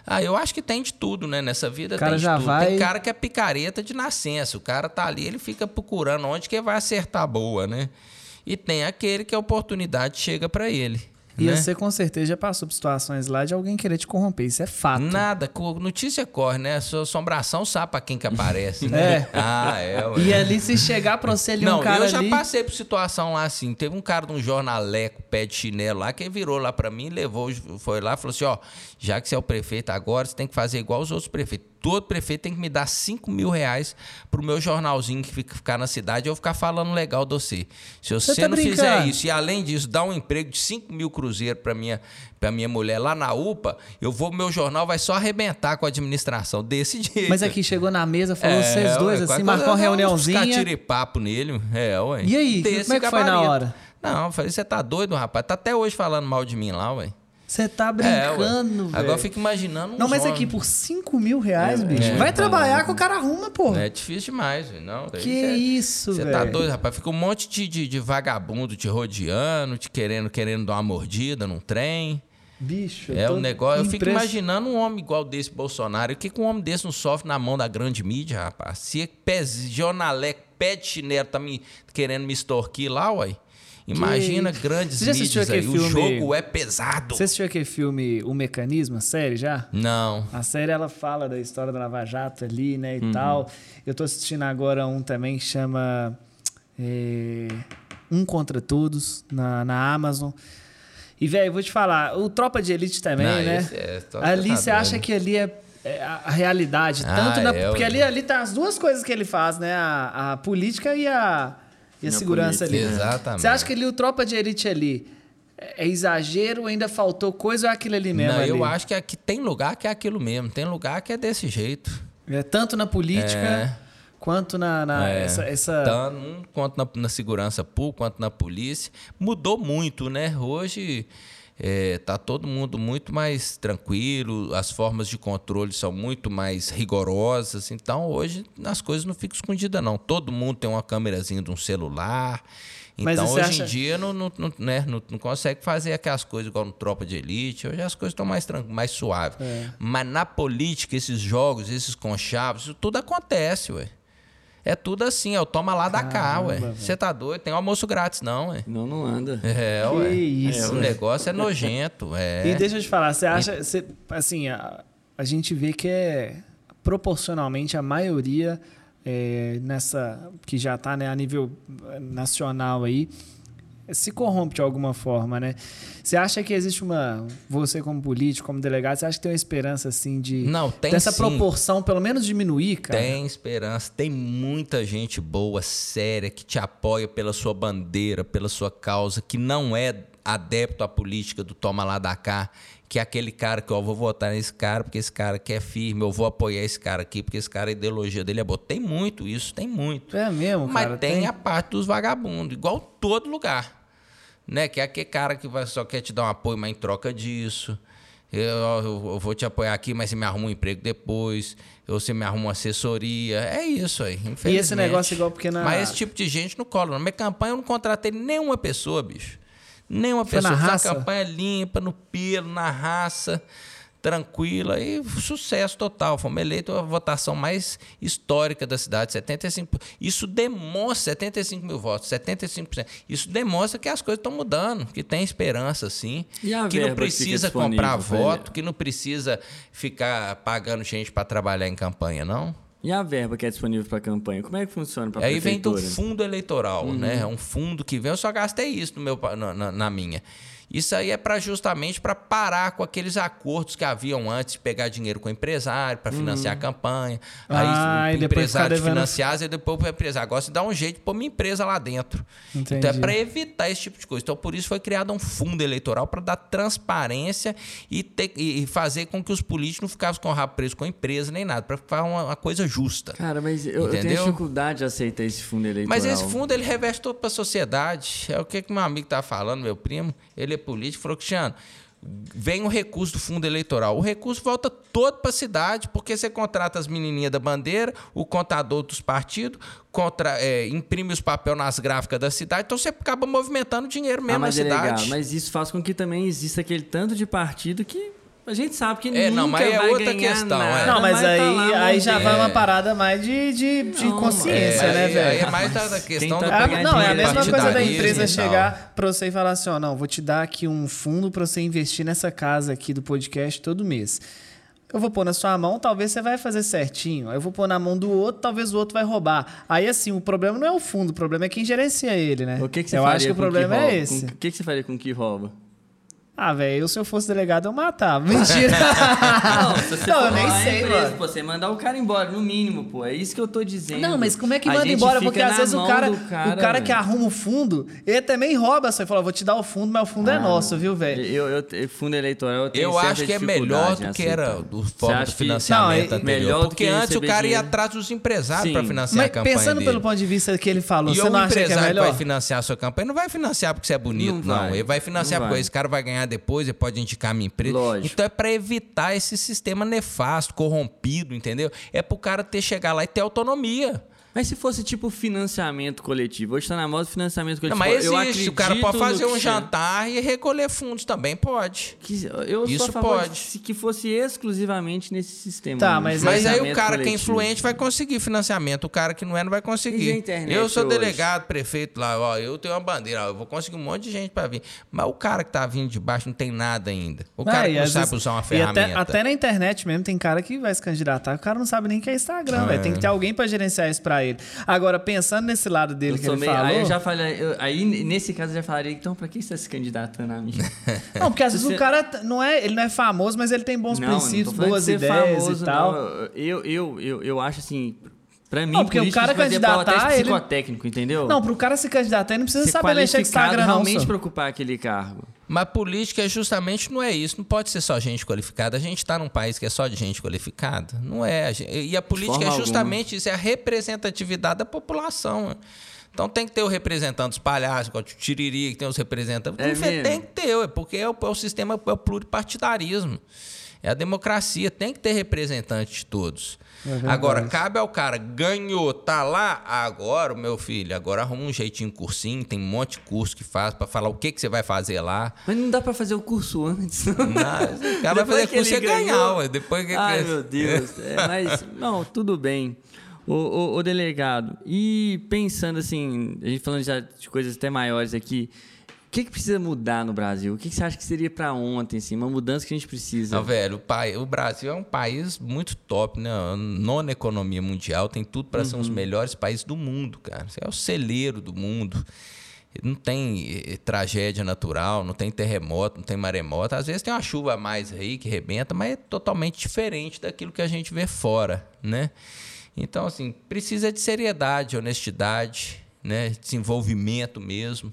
Ah, eu acho que tem de tudo, né? Nessa vida O cara tem de já tudo. vai- Tem cara que é picareta de nascença. O cara tá ali, ele fica procurando onde que vai acertar boa, né? E tem aquele que a oportunidade chega para ele, E né? você com certeza já passou por situações lá de alguém querer te corromper. Isso é fato. Nada, notícia corre, né? Sua assombração sabe pra quem que aparece, né? É. Ah, é, ué. E ali, se chegar pra você ali Não, um cara eu já ali... passei por situação lá assim. Teve um cara de um jornaleco, pé de chinelo lá, que virou lá pra mim, levou, foi lá e falou assim: ó, já que você é o prefeito agora, você tem que fazer igual os outros prefeitos. Todo prefeito tem que me dar 5 mil reais pro meu jornalzinho que fica, ficar na cidade e eu ficar falando legal de você. Se você, tá não fizer brincando? isso e além disso dar um emprego de 5 mil cruzeiros pra minha, pra minha mulher lá na UPA, eu vou, meu jornal vai só arrebentar com a administração desse jeito. Mas aqui chegou na mesa, falou É, vocês dois ué, assim, marcou uma reuniãozinha. Ficar papo nele. É, ué. E aí, Desse como é que foi na gabarito. hora? Não, eu falei, você tá doido, rapaz? Tá até hoje falando mal de mim lá, ué. Você tá É, brincando, ué. velho. Agora eu fico imaginando Não, mas homens. aqui por 5 mil reais, É, bicho. é, Vai é, trabalhar é. que o cara arruma, pô. É difícil demais, velho. Não, que cê- isso, Você velho. tá doido, rapaz? Fica um monte de, de, de vagabundo te rodeando, te querendo, querendo dar uma mordida num trem. Bicho, É um negócio. Eu fico imaginando um homem igual desse Bolsonaro. O que, que um homem desse não sofre na mão da grande mídia, rapaz? Se pé, jornaleco, pé de chinelo tá me querendo me extorquir lá, uai. Imagina grandes Você mídias aí. aquele O filme- jogo é pesado. Você assistiu aquele filme O Mecanismo, a série já? Não. A série ela fala da história da Lava Jato ali, né, e Uhum. tal. Eu tô assistindo agora um também que chama é, Um Contra Todos na, na Amazon. E, velho, vou te falar, o Tropa de Elite também, Não, né? é- ali tá você acha que ali é, é a realidade. Ah, tanto na, é, porque ué. ali, ali tá as duas coisas que ele faz, né? A, a política e a, e a segurança ali. política. Exatamente. Você acha que ali o Tropa de Elite ali é é exagero, ainda faltou coisa ou é aquilo ali mesmo? Não, eu ali? acho que aqui tem lugar que é aquilo mesmo. Tem lugar que é desse jeito. É, tanto na política É. quanto na, na- É. essa, essa- Tanto quanto na, na segurança pública, quanto na polícia. Mudou muito, né? Hoje é, tá todo mundo muito mais tranquilo, as formas de controle são muito mais rigorosas. Então, hoje as coisas não ficam escondidas, não. Todo mundo tem uma câmerazinha de um celular. Então, hoje acha- em dia, não, não, não, né, não, não consegue fazer aquelas coisas igual no Tropa de Elite. Hoje as coisas estão mais, mais suaves. É. Mas na política, esses jogos, esses conchavos, isso tudo acontece, ué. É tudo assim, é o toma lá da cá, ué. Você tá doido? Tem almoço grátis, não, ué. Não, não anda. É, Que ué. isso, o ué. negócio é nojento, é. E deixa eu te falar, você acha, você, assim, a, a gente vê que é proporcionalmente a maioria é, nessa que já está né, a nível eh, nacional aí se corrompe de alguma forma, né? Você acha que existe uma você como político, como delegado, você acha que tem uma esperança assim de Não, tem dessa sim. proporção pelo menos diminuir, cara? Tem esperança, tem muita gente boa, séria, que te apoia pela sua bandeira, pela sua causa, que não é adepto à política do toma lá da cá, que é aquele cara que, ó, vou votar nesse cara porque esse cara aqui é firme, eu vou apoiar esse cara aqui porque esse cara, a ideologia dele é boa. Tem muito isso, tem muito. É mesmo, Mas cara. tem, a parte dos vagabundos, igual todo lugar. Né? Que é aquele cara que vai, só quer te dar um apoio, mas em troca disso. Eu, eu- eu vou te apoiar aqui, mas você me arruma um emprego depois. Ou você me arruma uma assessoria. É isso aí. E esse infelizmente. negócio igual porque na Mas esse tipo de gente não cola. Na minha campanha eu não contratei nenhuma pessoa, bicho. Nenhuma Foi pessoa. na raça? campanha limpa, no pelo, na raça, tranquila e sucesso total. Fomos eleitos a votação mais histórica da cidade, 75%. Isso demonstra 75 mil votos, 75%. Isso demonstra que as coisas estão mudando, que tem esperança, sim. A que não precisa comprar pra voto, que não precisa ficar pagando gente para trabalhar em campanha, não. E a verba que é disponível para campanha? Como é que funciona para Aí vem do fundo eleitoral, Uhum. né? É um fundo que vem. Eu só gastei isso no meu, na- na minha. Isso aí é para justamente para parar com aqueles acordos que haviam antes de pegar dinheiro com o empresário para financiar a campanha. Aí Ah, o e depois empresário devendo- financiar e depois o empresário agora se dá um jeito de pôr minha empresa lá dentro. Então é Entendi. para evitar esse tipo de coisa. Então por isso foi criado um fundo eleitoral para dar transparência e, ter- e- fazer com que os políticos não ficassem com o rabo preso com a empresa nem nada, para ficar uma, uma coisa justa. Cara, mas eu, eu tenho dificuldade de aceitar esse fundo eleitoral. Mas esse fundo ele reveste todo para a sociedade. É o que, que meu amigo tá falando, meu primo. Ele é político, falou, Cristiano, vem o recurso do fundo eleitoral. O recurso volta todo para a cidade, porque você contrata as menininhas da bandeira, o contador dos partidos, contra, é, imprime os papéis nas gráficas da cidade, então você acaba movimentando dinheiro mesmo ah, mas na é cidade. legal. Mas isso faz com que também exista aquele tanto de partido que A gente sabe que É, nunca não, mas é vai outra ganhar questão, nada, é. Não, mas tá aí, lá aí já mantendo. vai uma parada mais de, de, de Não, consciência, É, né, aí- velho? aí é mais da, questão tá do Ah, não, é a mesma coisa da empresa chegar pra você e falar assim, ó, não, vou te dar aqui um fundo pra você investir nessa casa aqui do podcast todo mês. Eu vou pôr na sua mão, talvez você vai fazer certinho. Eu vou pôr na mão do outro, talvez o outro vai roubar. Aí, assim, o problema não é o fundo, o problema é quem gerencia ele, né? O que, que você Eu faria acho que o problema rouba? é esse. O que, que você faria com o que rouba? Ah, velho, eu se eu fosse delegado eu matava. Mentira. Não, se você Não, eu nem é sei, preso, mano. pô, você mandar o cara embora, no mínimo, pô. É isso que eu tô dizendo. Não, mas como é que A manda gente embora? fica Porque às vezes o cara, do o cara que arruma o fundo, ele também rouba. Você fala, vou te dar o fundo, mas o fundo é Ah, nosso, viu, velho? Eu, eu, eu- fundo eleitoral, eu tenho Eu acho que é melhor do que era do forma do que- financiamento Não, é anterior. melhor do porque que antes o cara ia atrás dos empresários Sim. para financiar Mas a campanha pensando dele. pelo ponto de vista que ele falou, E você o não acha que é empresário que melhor? vai financiar a sua campanha não vai financiar porque você é bonito, Não. Ele vai financiar porque esse cara vai ganhar depois, ele pode indicar a minha empresa. Lógico. Então é para evitar esse sistema nefasto, corrompido, entendeu? É pro cara ter chegar lá e ter autonomia. Mas se fosse tipo financiamento coletivo, hoje tá na moda financiamento Não, coletivo. mas eu existe, o cara acredito pode fazer um jantar e recolher fundos também, pode. Que, eu sou Isso a favor pode. de se- que fosse exclusivamente nesse sistema. Tá, mas Mas aí o cara que é coletivo. influente vai conseguir financiamento, o cara que não é não vai a conseguir. internet Eu sou hoje? delegado, prefeito lá, ó, eu tenho uma bandeira, ó, eu vou conseguir um monte de gente para vir. Mas o cara que tá vindo de baixo não tem nada ainda. O cara que não sabe vezes- usar uma e ferramenta. até, até na internet mesmo tem cara que vai se candidatar, o cara não sabe nem o que é Instagram, velho. Tem que ter alguém pra gerenciar isso pra ele. Agora, pensando nesse lado dele Eu que ele meio- falou. Aí eu já falei, eu- aí nesse caso eu já falaria, então pra que você tá se candidatando a mim? Não, porque às vezes Você- o cara não é, ele não é famoso, mas ele tem bons Não, não princípios, falando boas ideias famoso, e tal. não. Eu, eu, eu, eu acho assim, pra mim, Não, porque o cara candidatar, ele- psicotécnico, entendeu? Não, pro cara se candidatar, ele não precisa saber mexer com Instagram, não. realmente só. pra ocupar aquele cargo. Mas política é justamente não é isso. Não pode ser só gente qualificada. A gente está num país que é só de gente qualificada. Não é. E a política é alguma. justamente isso, é a representatividade da população. Então tem que ter o representante dos palhaços, o Tiriri, que tem os representantes. É tem que ter, ué, porque é o, é o sistema é o pluripartidarismo. É a democracia, tem que ter representante de todos. agora, cabe ao cara, ganhou, tá lá, agora, meu filho, agora arruma um jeitinho, cursinho, tem um monte de curso que faz para falar o que, que você vai fazer lá. Mas não dá pra fazer o curso antes. Não, o cara vai Depois fazer que curso ele e ganhar, ué. Depois que Ai, meu Deus. É, mas, não, tudo bem. O, o, o delegado, e pensando assim, a gente falando já de coisas até maiores aqui, que, que precisa mudar no Brasil? O que, que você acha que seria pra ontem, assim, uma mudança que a gente precisa? Não, velho, o, pai, o Brasil é um país muito top, né? Nona economia mundial, tem tudo para ser um dos Uhum. melhores países do mundo, cara. Você é o celeiro do mundo. Não tem eh, tragédia natural, não tem terremoto, não tem maremoto. Às vezes tem uma chuva a mais aí que rebenta, mas é totalmente diferente daquilo que a gente vê fora, né? Então, assim, precisa de seriedade, honestidade, né? Desenvolvimento mesmo.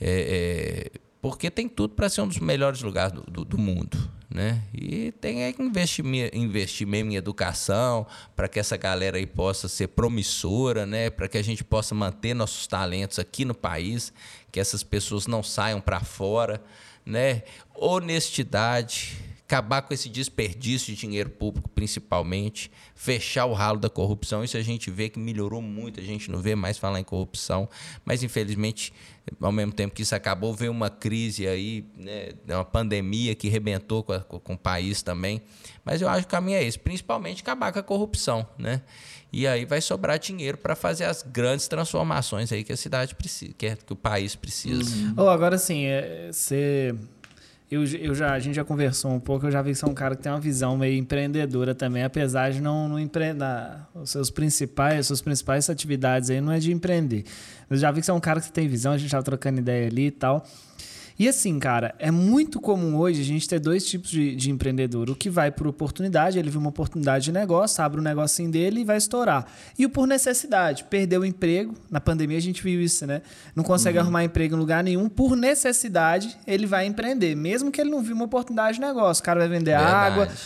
É, é, porque tem tudo para ser um dos melhores lugares do, do, do mundo. Né? E tem que investir, investir mesmo em educação para que essa galera aí possa ser promissora, né? para que a gente possa manter nossos talentos aqui no país, que essas pessoas não saiam para fora. Né? Honestidade, acabar com esse desperdício de dinheiro público, principalmente, fechar o ralo da corrupção. Isso a gente vê que melhorou muito, a gente não vê mais falar em corrupção, mas infelizmente, ao mesmo tempo que isso acabou, veio uma crise aí, né, uma pandemia que rebentou com, a- com o país também. Mas eu acho que o caminho é esse, principalmente acabar com a corrupção, né? E aí vai sobrar dinheiro para fazer as grandes transformações aí que a cidade precisa, que, é, que o país precisa. Ou agora sim, é, você. Eu, eu já, a gente já conversou um pouco, eu já vi que você é um cara que tem uma visão meio empreendedora também, apesar de não, não empreender. Os seus principais, as suas principais atividades aí não é de empreender. Eu já vi que você é um cara que tem visão, a gente tava trocando ideia ali e tal. E assim, cara, é muito comum hoje a gente ter dois tipos de, de empreendedor. O que vai por oportunidade, ele viu uma oportunidade de negócio, abre um negocinho dele e vai estourar. E o por necessidade, perdeu o emprego. Na pandemia a gente viu isso, né? Não consegue arrumar emprego em lugar nenhum. Por necessidade, ele vai empreender. Mesmo que ele não viu uma oportunidade de negócio. O cara vai vender água. Verdade.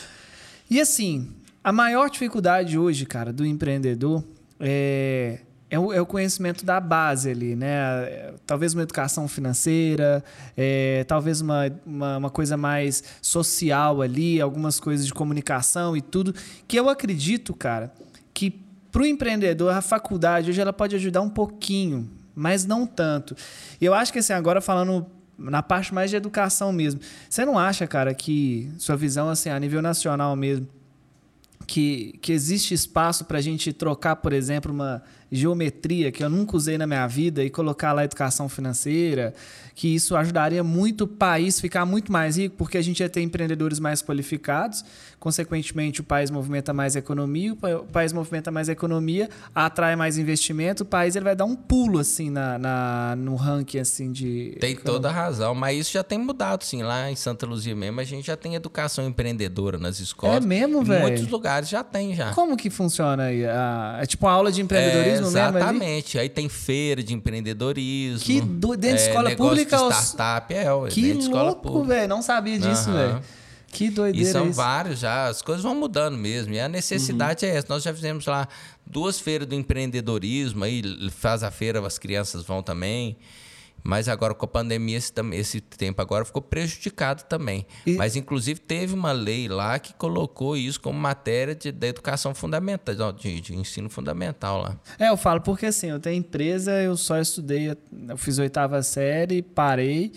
E assim, a maior dificuldade hoje, cara, do empreendedor é, é, o, é o conhecimento da base ali, né? É, Talvez uma educação financeira, é, talvez uma, uma, uma coisa mais social ali, algumas coisas de comunicação e tudo. Que eu acredito, cara, que para o empreendedor, a faculdade hoje ela pode ajudar um pouquinho, mas não tanto. E eu acho que assim, agora falando na parte mais de educação mesmo. Você não acha, cara, que sua visão, assim, a nível nacional mesmo, que, que existe espaço para a gente trocar, por exemplo, uma geometria que eu nunca usei na minha vida e colocar lá educação financeira, que isso ajudaria muito o país ficar muito mais rico, porque a gente ia ter empreendedores mais qualificados, consequentemente o país movimenta mais economia, o país movimenta mais economia, atrai mais investimento, o país ele vai dar um pulo assim na, na no ranking assim de Tem toda a razão, mas isso já tem mudado sim, lá em Santa Luzia mesmo, a gente já tem educação empreendedora nas escolas. É mesmo, velho? Muitos lugares já tem já. Como que funciona aí? É tipo uma aula de empreendedorismo é, mesmo Exatamente. Aí tem feira de empreendedorismo. Que do... dentro de é, escola pública de startup, é, que dentro de louco, velho. Não sabia disso, uhum. velho. Que doideira. E são isso. vários já, as coisas vão mudando mesmo. E a necessidade uhum. é essa. Nós já fizemos lá duas feiras do empreendedorismo, aí faz a feira, as crianças vão também. Mas agora com a pandemia, esse, esse tempo agora ficou prejudicado também. E... Mas, inclusive, teve uma lei lá que colocou isso como matéria de, da educação fundamental, de, de ensino fundamental lá. É, eu falo porque assim, eu tenho empresa, eu só estudei, eu fiz oitava série, parei.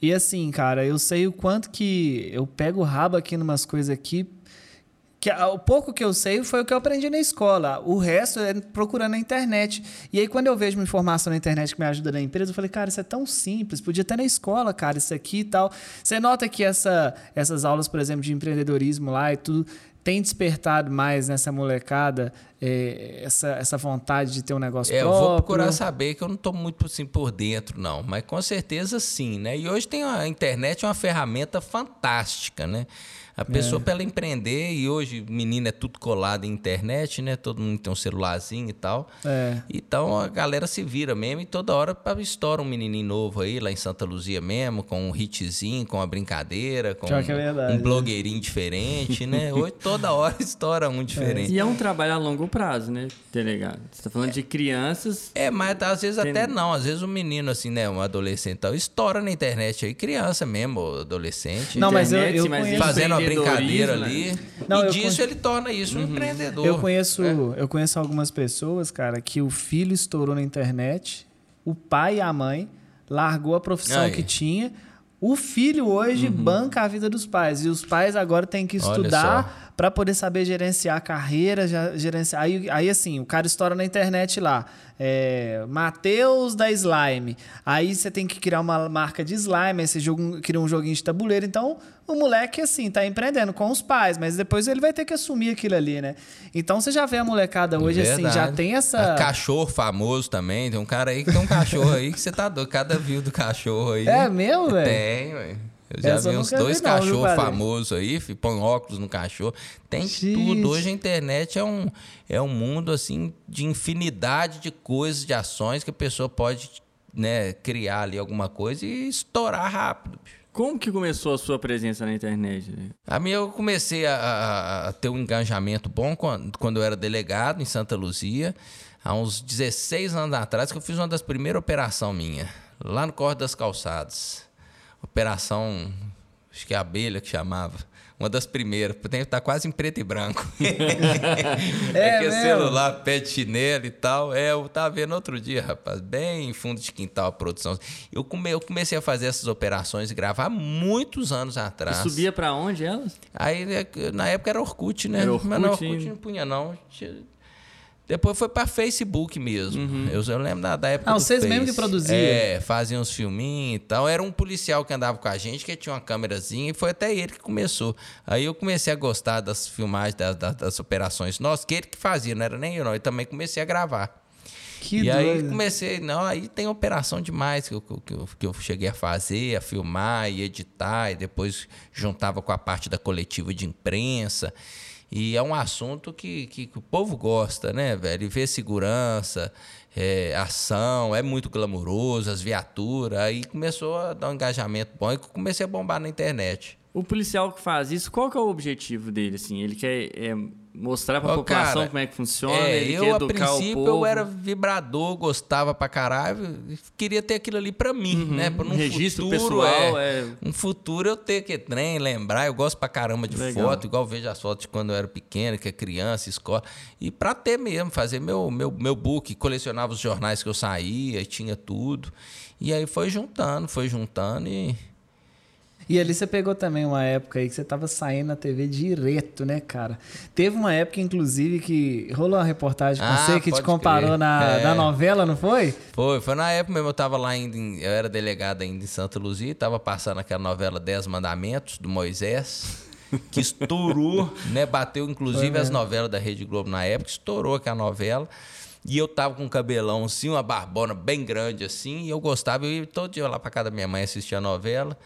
E assim, cara, eu sei o quanto que eu pego o rabo aqui numas coisas aqui que o pouco que eu sei foi o que eu aprendi na escola. O resto é procurando na internet. E aí, quando eu vejo uma informação na internet que me ajuda na empresa, eu falei, cara, isso é tão simples, podia ter na escola, cara, isso aqui e tal. Você nota que essa, essas aulas, por exemplo, de empreendedorismo lá e tudo, tem despertado mais nessa molecada é, essa, essa vontade de ter um negócio é, próprio? Eu vou procurar saber, que eu não estou muito assim por dentro, não. Mas com certeza sim, né? E hoje tem a internet é uma ferramenta fantástica, né? A pessoa, é. para ela empreender, e hoje menino é tudo colado em internet, né? Todo mundo tem um celularzinho e tal. É. Então a galera se vira mesmo e toda hora estoura um menininho novo aí, lá em Santa Luzia mesmo, com um hitzinho, com uma brincadeira, com é verdade, um blogueirinho diferente, né? Hoje toda hora estoura um diferente. E é um trabalho a longo prazo, né, delegado? Você tá falando de crianças. É, mas às vezes tem... até não. Às vezes um menino, assim, né, um adolescente tal, estoura na internet aí, criança mesmo, adolescente. Não, mas eu, eu mas fazendo brincadeira ali. Não, e disso ele torna isso um uhum. empreendedor. Eu conheço, é. eu conheço algumas pessoas, cara, que o filho estourou na internet, o pai e a mãe largou a profissão Aí. que tinha. O filho hoje uhum. banca a vida dos pais. E os pais agora têm que estudar para poder saber gerenciar a carreira, gerenciar. Aí, aí, assim, o cara estoura na internet lá. É, Mateus da Slime. Aí você tem que criar uma marca de slime, aí você joga, cria um joguinho de tabuleiro. Então, o moleque, assim, tá empreendendo com os pais, mas depois ele vai ter que assumir aquilo ali, né? Então você já vê a molecada hoje, Verdade. assim, já tem essa. A cachorro famoso também. Tem um cara aí que tem um cachorro aí que você tá doido. Cada view do cachorro aí. É mesmo, velho? Tem, velho. Eu já Essa vi uns dois cachorros famosos aí, põe óculos no cachorro. Tem tudo. Hoje a internet é um, é um mundo assim de infinidade de coisas, de ações que a pessoa pode né, criar ali alguma coisa e estourar rápido. Como que começou a sua presença na internet? A minha eu comecei a, a, a ter um engajamento bom quando, quando eu era delegado em Santa Luzia, há uns 16 anos atrás, que eu fiz uma das primeiras operações minha, lá no Corte das Calçadas. Operação, acho que é abelha que chamava. Uma das primeiras, tem que estar quase em preto e branco. é, é celular, pé de chinelo e tal. É, eu tava vendo outro dia, rapaz, bem fundo de quintal a produção. Eu, come, eu comecei a fazer essas operações e gravar muitos anos atrás. E subia para onde elas? Aí, na época era Orkut, né? Era Orkut, Mas não, Orkut não punha, não. Depois foi para Facebook mesmo. Uhum. Eu, eu, lembro da, da época. Ah, vocês Face. mesmo que produziam? É, faziam uns filminhos e tal. Era um policial que andava com a gente, que tinha uma câmerazinha, e foi até ele que começou. Aí eu comecei a gostar das filmagens, das, das, das operações nossas, que ele que fazia, não era nem eu, não. E também comecei a gravar. Que e doido. aí comecei, não, aí tem operação demais que eu, que, eu, que eu cheguei a fazer, a filmar e editar, e depois juntava com a parte da coletiva de imprensa. E é um assunto que, que, que o povo gosta, né, velho? E ver segurança, é, ação, é muito glamouroso, as viaturas. Aí começou a dar um engajamento bom e comecei a bombar na internet. O policial que faz isso, qual que é o objetivo dele, assim? Ele quer é, mostrar pra Ô, população cara, como é que funciona, É, ele eu quer a educar o princípio povo. eu era vibrador, gostava pra caralho, queria ter aquilo ali pra mim, né? Pra um registro futuro, pessoal, é, é. Um futuro eu ter que trem, lembrar, eu gosto pra caramba de Legal. foto, igual vejo as fotos de quando eu era pequeno, que é criança, escola, e pra ter mesmo, fazer meu, meu, meu book, colecionava os jornais que eu saía, tinha tudo, e aí foi juntando, foi juntando e... E ali você pegou também uma época aí que você tava saindo na TV direto, né, cara? Teve uma época, inclusive, que rolou uma reportagem com Ah, você que te comparou crer. na, É. na novela, não foi? Foi, foi na época mesmo, eu tava lá ainda, em- eu era delegado ainda em Santa Luzia, tava passando aquela novela Dez Mandamentos, do Moisés, que estourou, né? Bateu inclusive as novelas da Rede Globo na época, estourou aquela novela. E eu tava com um cabelão assim, uma barbona bem grande assim, e eu gostava, eu ia todo dia lá pra casa da minha mãe assistir a novela.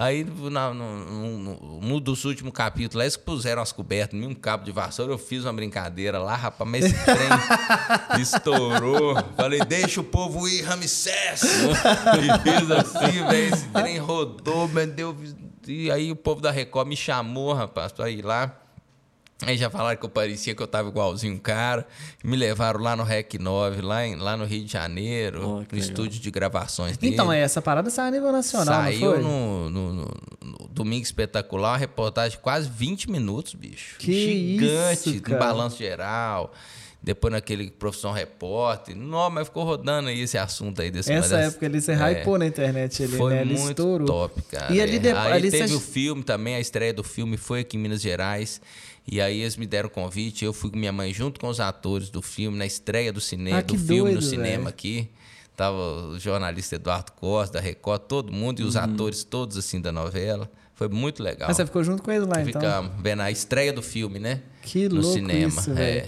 Aí, na- no, no, dos últimos capítulos, eles puseram as cobertas em um cabo de vassoura, eu fiz uma brincadeira lá, rapaz, mas esse trem estourou. Falei, deixa o povo ir, Ramsés! E fiz assim, velho, esse trem rodou, mas deu... E aí o povo da Record me chamou, rapaz, pra ir lá. Aí já falaram que eu parecia que eu tava igualzinho um cara. Me levaram lá no REC 9, lá, em- lá no Rio de Janeiro, Oh, no estúdio de gravações dele. Então, é, essa parada saiu a nível nacional, Saiu no, no- no- no Domingo Espetacular, uma reportagem de quase 20 minutos, bicho. Que Gigante, isso, no cara. balanço geral. Depois naquele Profissão Repórter. Não, mas ficou rodando aí esse assunto aí desse Essa mas época ali você é. hypou na internet ali, Foi né? Ele muito estourou. top, cara. E ali, É. aí ali teve você... o filme também, a estreia do filme foi aqui em Minas Gerais. E aí eles me deram convite, eu fui com minha mãe junto com os atores do filme, na estreia do cinema, Ah, do filme doido, no cinema velho. aqui. Tava o jornalista Eduardo Costa, da Record, todo mundo, e os atores todos assim da novela. Foi muito legal. Ah, você ficou junto com ele lá, então? Ficamos vendo a estreia do filme, né? Que no louco cinema. isso, é.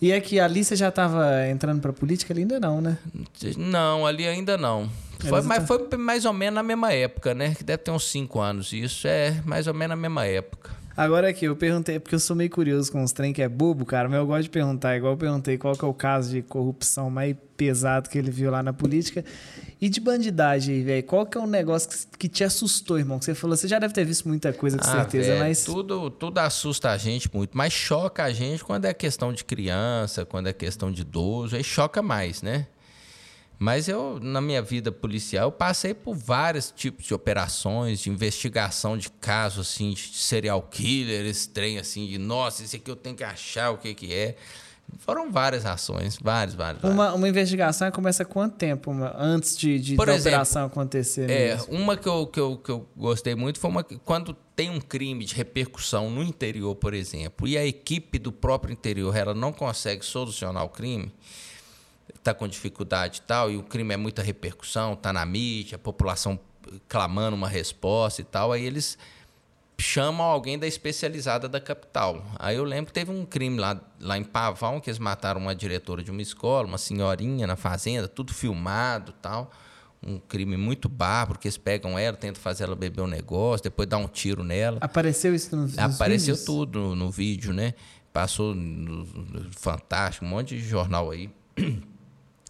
E é que ali você já tava entrando pra política ali ainda não, né? Não, ali ainda não. Foi, mas tá- foi mais ou menos na mesma época, né? Que deve ter uns cinco anos. Isso é mais ou menos na mesma época. Agora aqui, eu perguntei, porque eu sou meio curioso com os trem que é bobo, cara, mas eu gosto de perguntar, igual eu perguntei qual que é o caso de corrupção mais pesado que ele viu lá na política. E de bandidagem aí, velho, qual que é um negócio que, que te assustou, irmão? Que você falou, você já deve ter visto muita coisa, com Ah, certeza, velho, mas... tudo, tudo assusta a gente muito, mas choca a gente quando é questão de criança, quando é questão de idoso, aí choca mais, né? Mas eu, na minha vida policial, eu passei por vários tipos de operações, de investigação de casos, assim, de serial killer, esse trem, assim, de, nossa, esse aqui eu tenho que achar o que que é. Foram várias ações, várias, várias. várias. Uma, uma investigação começa quanto tempo uma- antes de, de Por da exemplo, operação acontecer É, mesmo? uma que eu, que, eu, que eu gostei muito foi uma que, quando tem um crime de repercussão no interior, por exemplo, e a equipe do próprio interior ela não consegue solucionar o crime, está com dificuldade e tal, e o crime é muita repercussão, está na mídia, a população clamando uma resposta e tal, aí eles chamam alguém da especializada da capital. Aí eu lembro que teve um crime lá, lá em Pavão, que eles mataram uma diretora de uma escola, uma senhorinha na fazenda, tudo filmado e tal. Um crime muito bárbaro, que eles pegam ela, tentam fazer ela beber um negócio, depois dá um tiro nela. Apareceu isso nos, nos Apareceu vídeos? tudo no, no vídeo, né? Passou no, no Fantástico, um monte de jornal aí.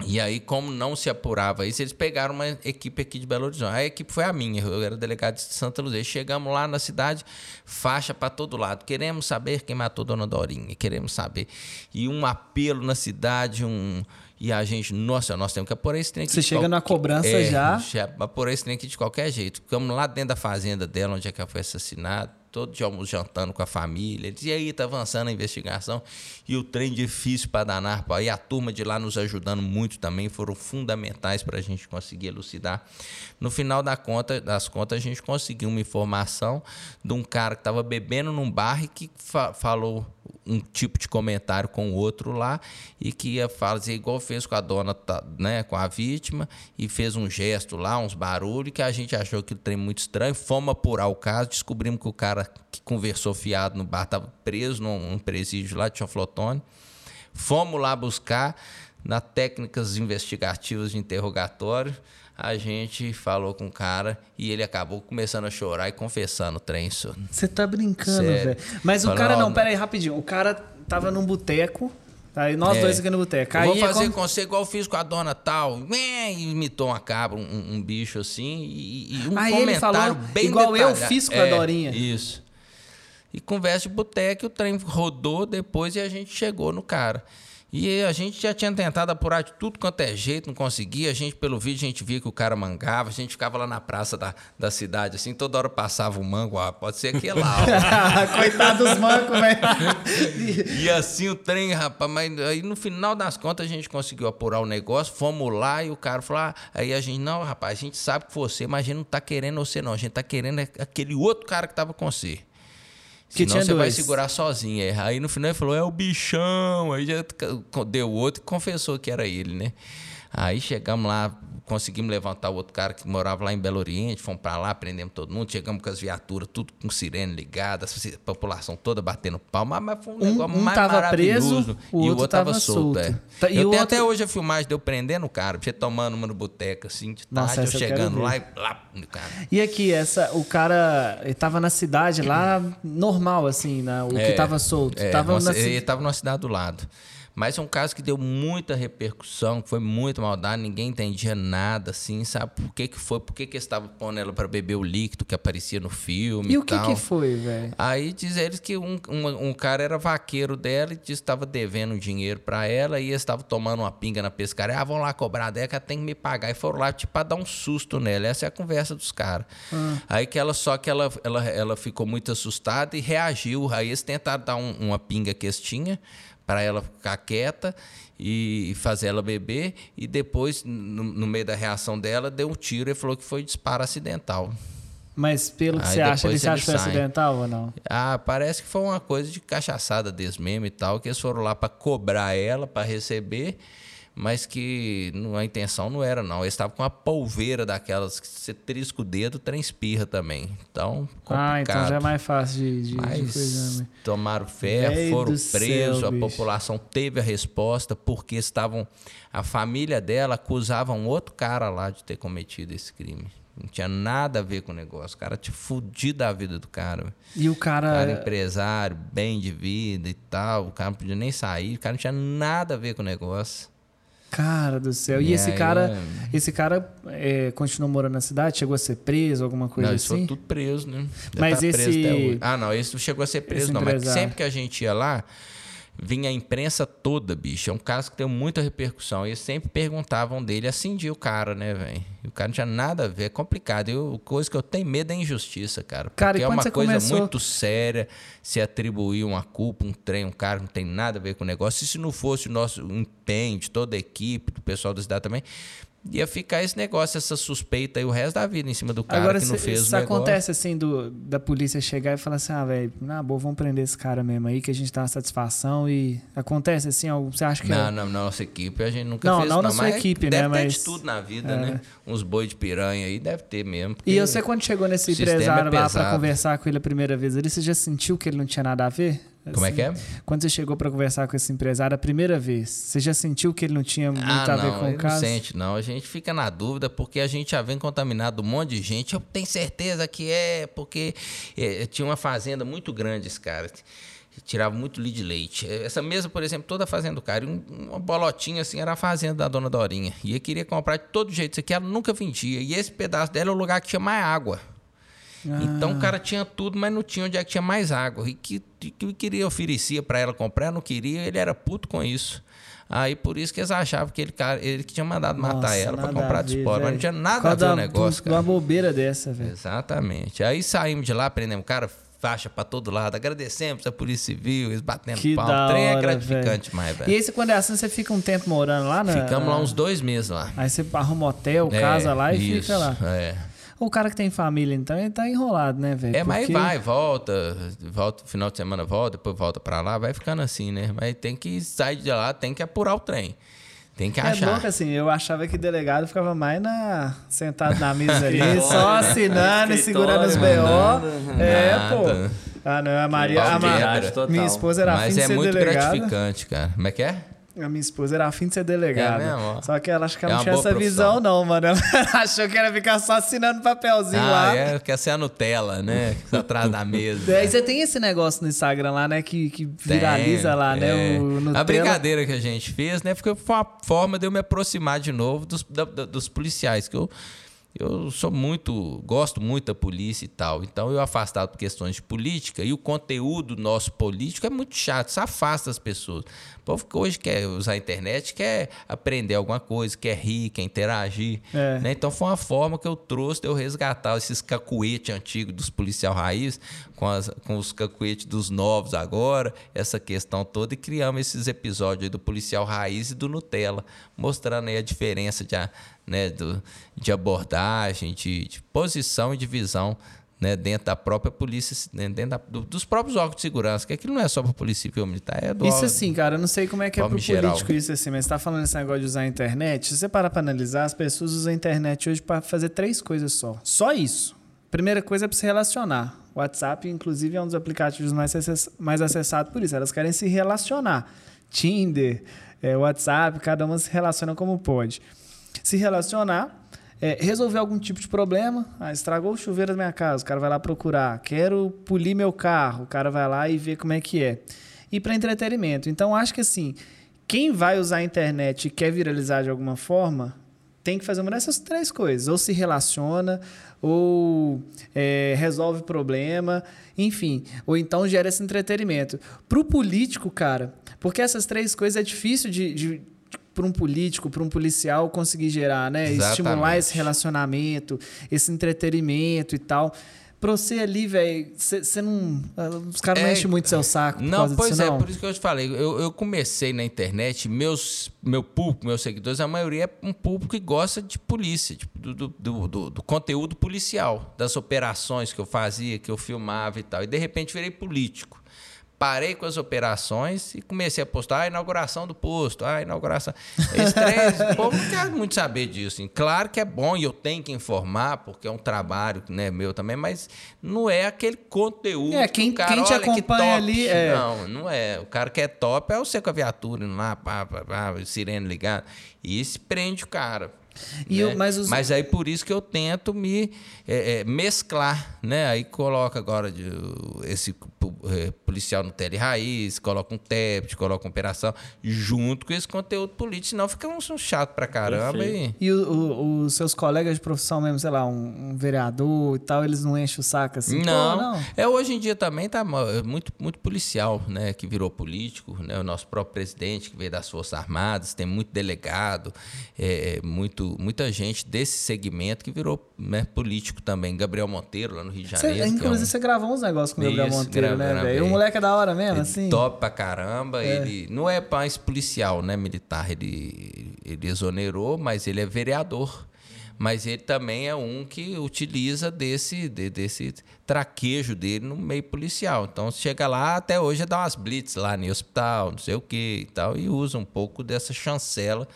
E aí, como não se apurava isso, eles pegaram uma equipe aqui de Belo Horizonte. A equipe foi a minha, eu era delegado de Santa Luzia. Chegamos lá na cidade, faixa para todo lado. Queremos saber quem matou Dona Dorinha, queremos saber. E um apelo na cidade, um. E a gente, nossa, nós temos que apurar esse trem aqui Você chega na cobrança é, já. já apurar esse trem aqui de qualquer jeito. Ficamos lá dentro da fazenda dela, onde é que ela foi assassinada, todo dia almoço jantando com a família. E aí, tá avançando a investigação. E o trem difícil para danar. pô. E a turma de lá nos ajudando muito também, foram fundamentais para a gente conseguir elucidar. No final da conta, das contas, a gente conseguiu uma informação de um cara que estava bebendo num bar e que fa- falou um tipo de comentário com o outro lá e que ia fazer igual fez com a dona, né, com a vítima e fez um gesto lá, uns barulhos que a gente achou que o trem muito estranho. Fomos apurar o caso, descobrimos que o cara que conversou fiado no bar estava preso num, num presídio lá de Choflotone. Fomos lá buscar na técnicas investigativas de interrogatório. A gente falou com o cara e ele acabou começando a chorar e confessando o trem. Você tá brincando, velho. Mas o cara não, pera aí, rapidinho. O cara tava num boteco, Aí nós É. dois aqui no boteco. Eu vou é fazer como- com você igual eu fiz com a dona tal. E imitou uma cabra, um, um bicho assim. E, e um Aí ele comentário falou bem igual eu detalhado. fiz com a É, Dorinha. Isso. E conversa de boteco, o trem rodou depois e a gente chegou no cara. E a gente já tinha tentado apurar de tudo quanto é jeito, não conseguia. A gente, pelo vídeo, a gente via que o cara mangava. A gente ficava lá na praça da, da cidade, assim, toda hora passava um mango. Ah, pode ser aquele lá. ó. Coitado dos mancos, velho. E assim o trem, rapaz, mas aí no final das contas a gente conseguiu apurar o negócio, fomos lá e o cara falou: ah, aí a gente, não, rapaz, a gente sabe que você, mas a gente não tá querendo você, não. A gente tá querendo é aquele outro cara que tava com você. Que Senão você vai dois. segurar sozinho. é. Aí no final ele falou, é o bichão. Aí já deu outro e confessou que era ele, né? Aí chegamos lá, conseguimos levantar o outro cara que morava lá em Belo Oriente, fomos pra lá, prendemos todo mundo, chegamos com as viaturas, tudo com sirene ligada, a população toda batendo palma, mas foi um, Um- negócio um mais tava maravilhoso. preso, o e o outro outro tava tava solto. solto. é. Tá, e eu tenho outro- até hoje a filmagem de eu prendendo o cara, você tomando uma no boteco, assim, de Nossa, tarde, eu essa eu chegando ver. lá e lá no cara. E aqui, essa, o cara ele tava na cidade lá, normal, assim, né? o que É, tava solto. É, tava nossa, na ele estava numa cidade do lado. Mas é um caso que deu muita repercussão, que foi muito maldade, ninguém entendia nada, assim, sabe? Por que que foi, por que que eles estavam pondo ela para beber o líquido que aparecia no filme e, E o que que foi, velho? Aí diz eles que um, um, um cara era vaqueiro dela e disse que estava devendo dinheiro para ela e eles estavam tomando uma pinga na pescaria. Ah, vão lá cobrar dela que ela tem que me pagar. E foram lá, tipo, pra dar um susto nela. Essa é a conversa dos caras. Aí que ela, só que ela, ela, ela ficou muito assustada e reagiu. Aí eles tentaram dar um- uma pinga que eles tinham para ela ficar quieta e fazer ela beber. E depois, no, no meio da reação dela, deu um tiro e falou que foi disparo acidental. Mas pelo que Aí você acha, ele você acha que foi acidental ou não? Ah, parece que foi uma coisa de cachaçada deles mesmo e tal, que eles foram lá para cobrar ela, para receber, mas que não- a intenção não era, não. Eles estavam com uma polveira daquelas que você trisca o dedo, transpirra também. Então, complicado. Ah, então já é mais fácil de, de, de Mas coisa, né? tomaram ferro, Véi foram céu, presos, a bicho. população teve a resposta porque estavam. A família dela acusava um outro cara lá de ter cometido esse crime. Não tinha nada a ver com o negócio. O cara tinha fudido a vida do cara. E o cara. cara empresário, bem de vida e tal. O cara não podia nem sair. O cara não tinha nada a ver com o negócio. Cara do céu. E E esse cara, é- esse cara é, continuou morando na cidade? Chegou a ser preso, alguma coisa não, assim? tudo preso, né? Mas tá preso esse- até hoje. Ah, não, esse não chegou a ser preso, esse não. Mas empresário. sempre que a gente ia lá, vinha a imprensa toda, bicho. É um caso que deu muita repercussão. E sempre perguntavam dele, acendia o cara, né, velho? O cara não tinha nada a ver. É complicado. Eu, coisa que eu tenho medo é injustiça, cara. Porque Cara, e é uma coisa começou- muito séria se atribuir uma culpa, um trem, um cara que não tem nada a ver com o negócio. E se não fosse o nosso empenho de toda a equipe, do pessoal da cidade também, ia ficar esse negócio, essa suspeita aí o resto da vida em cima do cara Agora, que não fez se o negócio. acontece assim do, da polícia chegar e falar assim, ah, velho, na boa, vamos prender esse cara mesmo aí, que a gente dá uma satisfação e acontece assim, você acha que... Não, é- não, na nossa equipe a gente nunca Não, fez não isso, na sua equipe, deve né, ter mas- de tudo na vida, É. né? Uns boi de piranha aí deve ter mesmo. E você, quando chegou nesse sistema empresário é lá pra conversar com ele a primeira vez ali, você já sentiu que ele não tinha nada a ver? Como é Assim, que é? Quando você chegou pra conversar com esse empresário a primeira vez, você já sentiu que ele não tinha muito Ah, a ver não, com o não caso? sente, não. A gente fica na dúvida porque a gente já vem contaminado um monte de gente. Eu tenho certeza que é porque é, tinha uma fazenda muito grande esse cara. Tirava muito lead de leite. Essa mesa, por exemplo, toda a fazenda do cara. uma bolotinha assim era a fazenda da dona Dorinha. E ele queria comprar de todo jeito. Isso aqui ela nunca vendia. E esse pedaço dela é o lugar que tinha mais água. Então Ah. o cara tinha tudo, mas não tinha onde é que tinha mais água. E que, que queria, oferecia para ela comprar, não queria, ele era puto com isso. Aí por isso que eles achavam que ele, cara, ele que tinha mandado matar Nossa, ela para comprar a de ver, espora. Mas não tinha nada Por a ver o negócio, de Uma cara. bobeira dessa, velho. Exatamente. Aí saímos de lá, prendemos o cara, faixa para todo lado, agradecemos a Polícia Civil, eles batendo Que da O trem é hora, gratificante mais, E velho. esse, quando é assim, você fica um tempo morando lá, né? Ficamos lá uns dois meses lá. Aí você arruma hotel, É, casa lá e isso, fica lá. É. O cara que tem família, então, ele tá enrolado, né, velho? É, mas Porque- vai, volta, volta, final de semana volta, depois volta pra lá, vai ficando assim, né? Mas tem que sair de lá, tem que apurar o trem. Tem que É achar. louco assim, eu achava que delegado ficava mais na, sentado na mesa ali, só assinando e segurando os BO. mandando. É, Nada. pô. Ah, não, a Maria. A Qualquer, Ma- cara. Total. minha esposa era afim Mas é muito delegada. gratificante, cara. Como é que é? A minha esposa era afim de ser delegada. É mesmo? Só que ela acho que ela É não tinha essa visão, profissão. não, mano. Ela achou que era ficar só assinando papelzinho Ah, lá. é, quer ser a Nutella, né? Atrás da mesa. Daí você tem esse negócio no Instagram lá, né? Que, que viraliza Tem, lá, né? é. O Nutella. A brincadeira que a gente fez, né? Porque foi uma forma de eu me aproximar de novo dos, da- da- dos policiais, que eu, eu sou muito, gosto muito da polícia e tal. Então, eu afastado por questões de política e o conteúdo nosso político é muito chato, isso afasta as pessoas. O povo que hoje quer usar a internet, quer aprender alguma coisa, quer rir, quer interagir. É. né? Então, foi uma forma que eu trouxe de eu resgatar esses cacuetes antigos dos policial raiz com, as- com os cacuetes dos novos agora, essa questão toda, e criamos esses episódios aí do policial raiz e do Nutella, mostrando aí a diferença de, a- né, do, de abordagem, de, de posição e de visão né, dentro da própria polícia, né, dentro da- do- dos próprios órgãos de segurança, que aquilo não é só para polícia civil militar, é do Isso assim, cara, eu não sei como é que é pro geral. político isso assim, mas você tá falando esse negócio de usar a internet. Se você parar pra analisar, as pessoas usam a internet hoje pra fazer três coisas só. Só isso. Primeira coisa é pra se relacionar. O WhatsApp, inclusive, é um dos aplicativos mais, acess- mais acessados por isso. Elas querem se relacionar. Tinder, é, WhatsApp, cada uma se relaciona como pode. Se relacionar, é, resolver algum tipo de problema. Ah, estragou o chuveiro da minha casa, o cara vai lá procurar. Quero polir meu carro, o cara vai lá e vê como é que é. E para entretenimento. Então, acho que assim, quem vai usar a internet e quer viralizar de alguma forma, tem que fazer uma dessas três coisas. Ou se relaciona, ou é, resolve problema, enfim. Ou então gera esse entretenimento. Para o político, cara, porque essas três coisas é difícil de, de para um político, para um policial conseguir gerar, né? Exatamente. Estimular esse relacionamento, esse entretenimento e tal. Pra você ali, velho, você não. Os caras não É, enchem muito seu saco Não, pois disso, é, não. por isso que eu te falei. Eu, eu comecei na internet, meus, meu público, meus seguidores, a maioria é um público que gosta de polícia, tipo, do, do, do, do- do conteúdo policial, das operações que eu fazia, que eu filmava e tal. E de repente virei político. Parei com as operações e comecei a postar a inauguração do posto, a inauguração. Esse trem, o povo não quer muito saber disso. assim. Claro que é bom e eu tenho que informar, porque é um trabalho né, meu também, mas não é aquele conteúdo. É, que quem- o cara, quem te que acompanha ali, é. Não, não é. O cara que é top é você com a viatura lá, pá, pá, pá, sirene ligada. E isso prende o cara. Né? o- mas os- aí por isso que eu tento me é, é, mesclar, né? Aí coloca agora de, esse policial no tele raiz, coloca um TEPT, coloca uma operação, junto com esse conteúdo político, senão fica um, um chato pra caramba. E, E o- o- os seus colegas de profissão mesmo, sei lá, um, um vereador e tal, eles não enchem o saco assim? Pô, Não, não. É, hoje em dia também tá é muito, muito policial, né? Que virou político, né? O nosso próprio presidente, que veio das Forças Armadas, tem muito delegado, é, muito, muita gente desse segmento que virou né, político também. Gabriel Monteiro, lá no Rio de Cê, Janeiro. é inclusive, um- você gravou uns negócios com o Gabriel Isso, Monteiro, né, velho? O moleque é da hora mesmo, Ele assim? Top pra caramba. Ele não é mais policial, né? Militar. Ele, ele exonerou, mas ele é vereador. Mas ele também é um que utiliza desse, de- desse traquejo dele no meio policial. Então, chega lá, até hoje, é dar umas blitz lá no hospital, não sei o que e tal, e usa um pouco dessa chancela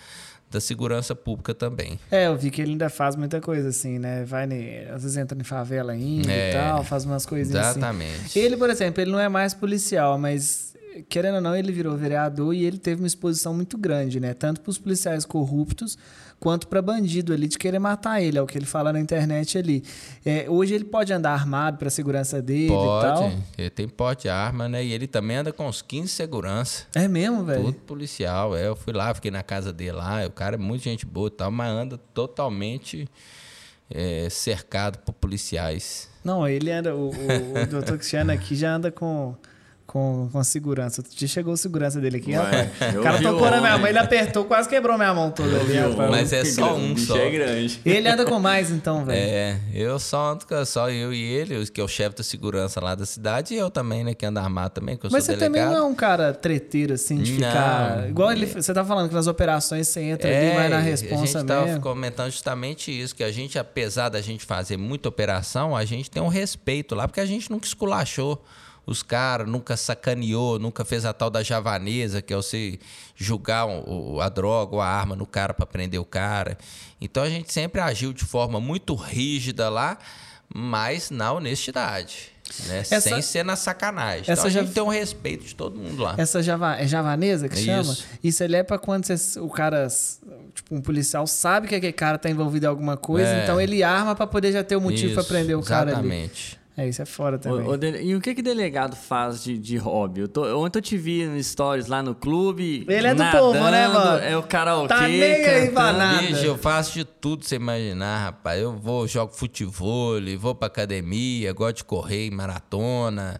da segurança pública também. É, eu vi que ele ainda faz muita coisa assim, né? Vai, ne- às vezes entra em favela ainda É, e tal, faz umas coisinhas assim. Exatamente. Ele, por exemplo, ele não é mais policial, mas querendo ou não, ele virou vereador e ele teve uma exposição muito grande, né? Tanto para os policiais corruptos quanto para bandido ali de querer matar ele, é o que ele fala na internet ali. É, hoje ele pode andar armado para segurança dele e tal. Pode, ele tem porte de arma, né? E ele também anda com uns 15 segurança. É mesmo, velho? Tudo policial, é. Eu fui lá, fiquei na casa dele lá. O cara é muito gente boa e tal, mas anda totalmente é, cercado por policiais. Não, ele anda, o, o, o doutor Cristiano aqui já anda com, com, com segurança. Outro dia chegou o segurança dele aqui, rapaz. eu O cara tocou na minha mão, ele apertou, quase quebrou minha mão toda ali, rapaz. Mas é só um bicho só. é grande. Ele anda com mais, então, velho. É, eu só ando com só eu e ele, que é o chefe da segurança lá da cidade, e eu também, né, que ando armado também, que eu Mas sou você também não é um cara treteiro, assim, de Não. ficar. Igual ele, você tá falando que nas operações você entra ali, vai na É, responsa a gente tava mesmo. comentando justamente isso, que a gente, apesar da gente fazer muita operação, a gente tem um respeito lá, porque a gente nunca esculachou os caras, nunca sacaneou, nunca fez a tal da javanesa, que é você julgar a droga ou a arma no cara para prender o cara. Então a gente sempre agiu de forma muito rígida lá, mas na honestidade. Né? Essa- Sem ser na sacanagem. Essa então a já- gente tem um respeito de todo mundo lá. Essa java, é javanesa que Isso. chama? Isso ele é pra quando você- o cara, tipo, um policial sabe que aquele cara tá envolvido em alguma coisa, É. então ele arma pra poder já ter o motivo pra Isso, prender o cara ali. Exatamente. É, isso é fora também. Ô, dele- e o que que delegado faz de, de hobby? Eu tô, ontem eu te vi no stories lá no clube. Ele é do nadando, povo, né, mano? É o karaokê. Tá nem aí pra nada. Bicho, eu faço de tudo você imaginar, rapaz. Eu vou, jogo futebol, vou pra academia, gosto de correr, maratona.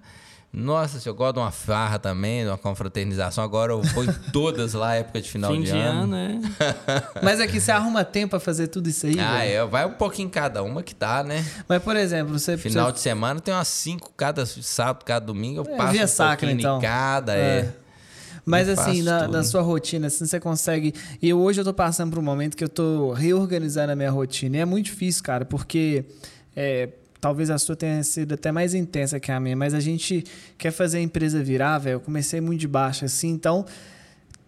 Nossa, se eu gosto de uma farra também, de uma confraternização. Agora eu vou em todas lá, época de final Fim de, de ano. ano, é. Mas aqui você arruma tempo pra fazer tudo isso aí, Ah, velho? é, vai um pouquinho cada uma que tá, né? Mas, por exemplo, você... Final você- de semana tem umas cinco, cada sábado, cada domingo, eu É, passo via um sacra, pouquinho então. em cada, É. é. Mas Eu assim, na, na sua rotina, assim, você consegue. E eu, hoje eu tô passando por um momento que eu tô reorganizando a minha rotina. E é muito difícil, cara, porque é, talvez a sua tenha sido até mais intensa que a minha, mas a gente quer fazer a empresa virar, velho. Eu comecei muito de baixo, assim, então.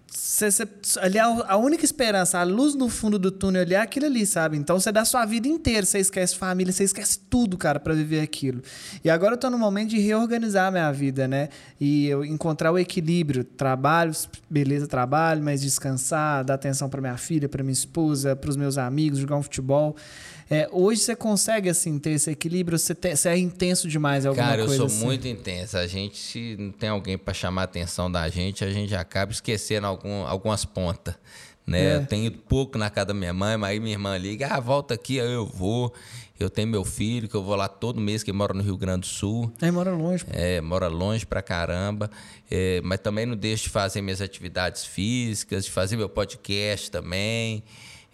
Cê, cê- ali a, única esperança, a luz no fundo do túnel ali é aquilo ali, sabe? Então você dá sua vida inteira, você esquece família, você esquece tudo, cara, pra viver aquilo. E agora eu tô no momento de reorganizar minha vida, né? E eu encontrar o equilíbrio, trabalho, beleza, trabalho, mas descansar, dar atenção pra minha filha, pra minha esposa, pros meus amigos, jogar um futebol. É, hoje você consegue, assim, ter esse equilíbrio, você, te- você é intenso demais em alguma Cara, eu sou assim? muito intenso. A gente, se não tem alguém pra chamar a atenção da gente, a gente acaba esquecendo algum, algumas pontas. Né? É. Eu tenho ido pouco na casa da minha mãe, mas aí minha irmã liga, ah, volta aqui, aí eu vou. Eu tenho meu filho, que eu vou lá todo mês, que mora no Rio Grande do Sul. Aí mora longe, pô. É, mora longe pra caramba, é, mas também não deixo de fazer minhas atividades físicas, de fazer meu podcast também,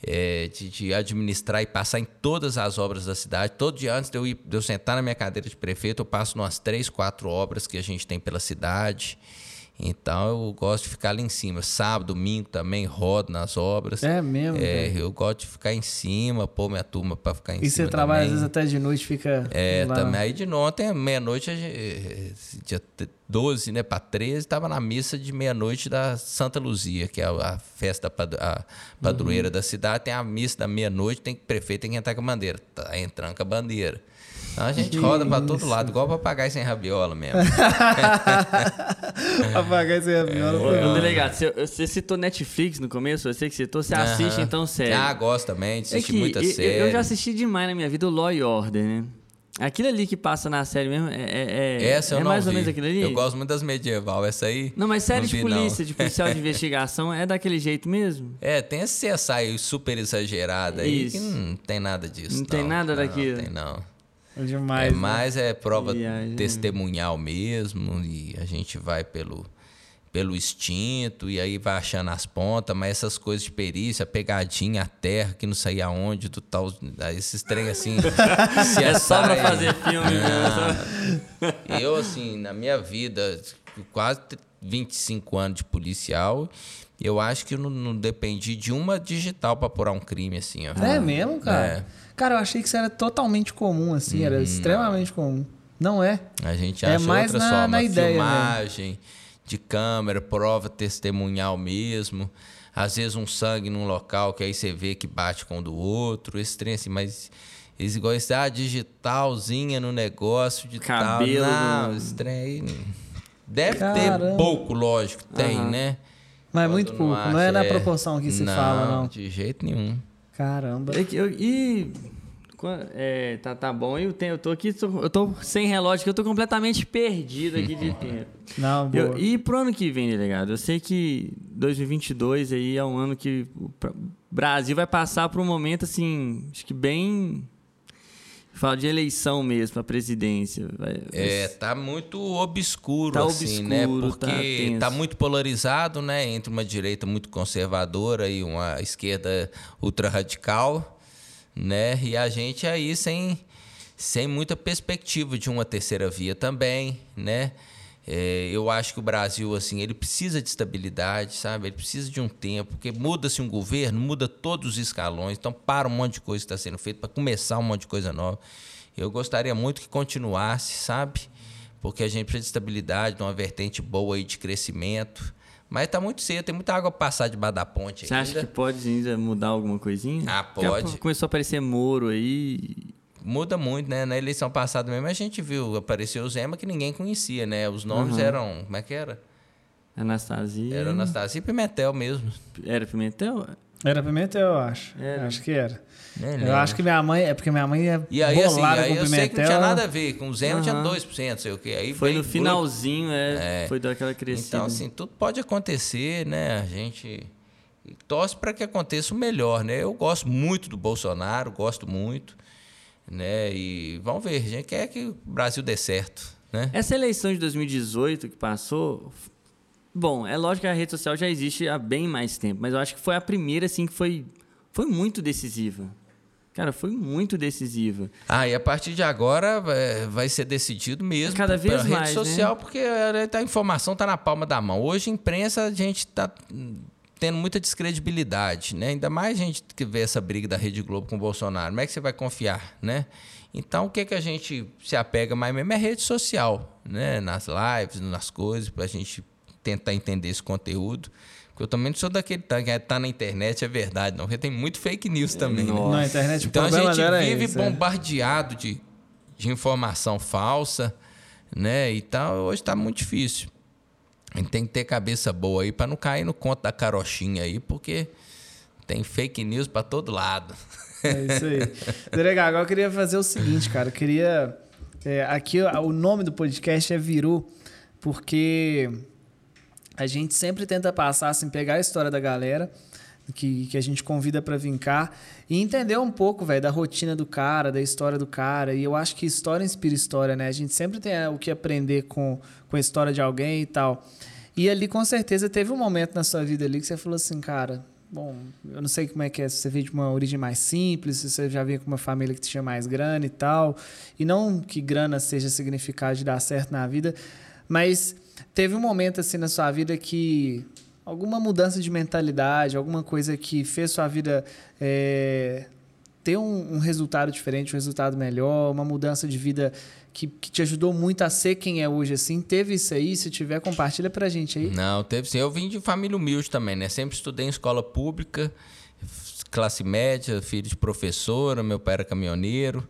é, de, de administrar e passar em todas as obras da cidade. Todo dia antes de eu, ir, de eu sentar na minha cadeira de prefeito, eu passo umas três, quatro obras que a gente tem pela cidade. Então eu gosto de ficar ali em cima. Sábado, domingo também rodo nas obras. É mesmo, É, velho. eu gosto de ficar em cima, pôr minha turma pra ficar em E cima. você trabalha às também. vezes até de noite, fica. É, lá. também. Aí de ontem, meia-noite, dia t- 12, né, para 13, estava na missa de meia-noite da Santa Luzia, que é a, festa a padroeira Uhum. da cidade. Tem a missa da meia-noite, tem prefeito tem que entrar com a bandeira. Tá entrando com a bandeira. A gente Que roda para todo lado, igual papagaio sem rabiola mesmo. Apagar esse rabiola foi ô, delegado, você, você citou Netflix no começo, eu sei que citou, você assiste Aham. então série. Ah, gosto também, É assisti que muita eu- série. Eu já assisti demais na minha vida o Law e Order, né? Aquilo ali que passa na série mesmo é, é, é- Essa eu é não mais ou vi. menos aquilo ali? Eu gosto muito das medieval, essa aí. Não, mas série não de vi, polícia, não. de policial de investigação, é daquele jeito mesmo? É, tem esse CSI super exagerado aí Isso. que não tem nada disso. Não tem nada Não, daquilo. Não tem não. É demais. é né? mais é prova Viagem. testemunhal mesmo e a gente vai pelo pelo instinto e aí vai achando as pontas, mas essas coisas de perícia, pegadinha, a terra que não sei aonde, do tal, esses trem assim. É só pra fazer filme. né? Eu, assim, na minha vida, quase 25 anos de policial, eu acho que não, não dependi de uma digital pra apurar um crime, assim, ó. É mesmo, cara? É. Cara, eu achei que isso era totalmente comum, assim, Uhum. era extremamente comum. Não é? A gente É acha mais outras na- formas, na ideia filmagem de câmera, prova testemunhal mesmo. Às vezes um sangue num local que aí você vê que bate com o do outro, esse trem assim, mas eles igual esse, ah, digitalzinha no negócio de Cabelo tal. Não, esse trem aí deve Caramba. ter pouco, lógico, tem, Aham. né? Mas é Quando muito não pouco, não é acha, na proporção que se fala, não. de jeito nenhum. Caramba. Que eu- e. é, tá, tá bom, eu, tenho, eu tô aqui, tô- eu tô sem relógio, que eu tô completamente perdido aqui de tempo. Não, boa. Eu- e pro ano que vem, delegado, eu sei que 2022 aí é um ano que o Brasil vai passar por um momento assim, acho que bem fala de eleição mesmo para presidência. É, tá muito obscuro, Tá assim, né? obscuro, tá Porque tenso. tá, muito polarizado, né? Entre uma direita muito conservadora e uma esquerda ultra-radical, né? E a gente aí sem, sem muita perspectiva de uma terceira via também, né? É, eu acho que o Brasil, assim, ele precisa de estabilidade, sabe? Ele precisa de um tempo, porque muda-se um governo, muda todos os escalões, então para um monte de coisa que está sendo feito para começar um monte de coisa nova. Eu gostaria muito que continuasse, sabe? Porque a gente precisa de estabilidade, de uma vertente boa aí de crescimento. Mas tá muito cedo, tem muita água passar debaixo da ponte Você ainda. acha que pode ainda mudar alguma coisinha? Ah, pode. Começou a aparecer Moro aí. Muda muito, né? Na eleição passada mesmo a gente viu, apareceu o Zema que ninguém conhecia, né? Os nomes Uhum. eram, como é que era? Anastasia. Era Anastasia e Pimentel mesmo. Era Pimentel? Era Pimentel, eu acho. Era. Acho que era. Nem Eu lembro. acho que minha mãe. É porque minha mãe é E aí, assim, aí com eu sei que não tinha Pimentel. nada a ver. Com o Zema tinha Aham. 2%, sei o quê. Aí Foi no finalzinho, é, É. foi daquela crescida. Então, assim, tudo pode acontecer, né? A gente torce para que aconteça o melhor, né? Eu gosto muito do Bolsonaro, gosto muito, né? E vamos ver, a gente quer que o Brasil dê certo, né? Essa eleição de 2018 que passou. Bom, é lógico que a rede social já existe há bem mais tempo, mas eu acho que foi a primeira, assim, que foi, foi muito decisiva. Cara, foi muito decisiva. Ah, e a partir de agora vai, vai ser decidido mesmo Cada pela vez rede mais, né? social, porque a, a informação está na palma da mão. Hoje, a imprensa, a gente está tendo muita descredibilidade, né? Ainda mais a gente que vê essa briga da Rede Globo com o Bolsonaro. Como é que você vai confiar, né? Então, o que, que a gente se apega mais mesmo é rede social, né? Nas lives, nas coisas, para a gente tentar entender esse conteúdo. Porque eu também não sou daquele que tá na internet, é verdade, não. Porque tem muito fake news também, né? Na internet, Então a gente vive esse, é. bombardeado de, de informação falsa, né? E tal, hoje está muito difícil. A gente tem que ter cabeça boa aí para não cair no conto da carochinha aí, porque tem fake news para todo lado. É isso aí. Delegado, agora eu queria fazer o seguinte, cara. Eu queria. é, aqui o nome do podcast é Viru, porque a gente sempre tenta passar, assim, pegar a história da galera que, que a gente convida para vir cá e entender um pouco, velho, da rotina do cara, da história do cara. E eu acho que história inspira história, né? A gente sempre tem é, o que aprender com, com a história de alguém e tal. E ali, com certeza, teve um momento na sua vida ali que você falou assim, cara, bom, eu não sei como é que é, se você veio de uma origem mais simples, se você já veio com uma família que tinha mais grana e tal. E não que grana seja significado de dar certo na vida, mas teve um momento assim na sua vida que alguma mudança de mentalidade, alguma coisa que fez sua vida é, ter um, um resultado diferente, um resultado melhor, uma mudança de vida que, que te ajudou muito a ser quem é hoje, assim. Teve isso aí? Se tiver, compartilha pra gente aí. Não, teve sim. Eu vim de família humilde também, né? Sempre estudei em escola pública, classe média, filho de professora, meu pai era caminhoneiro.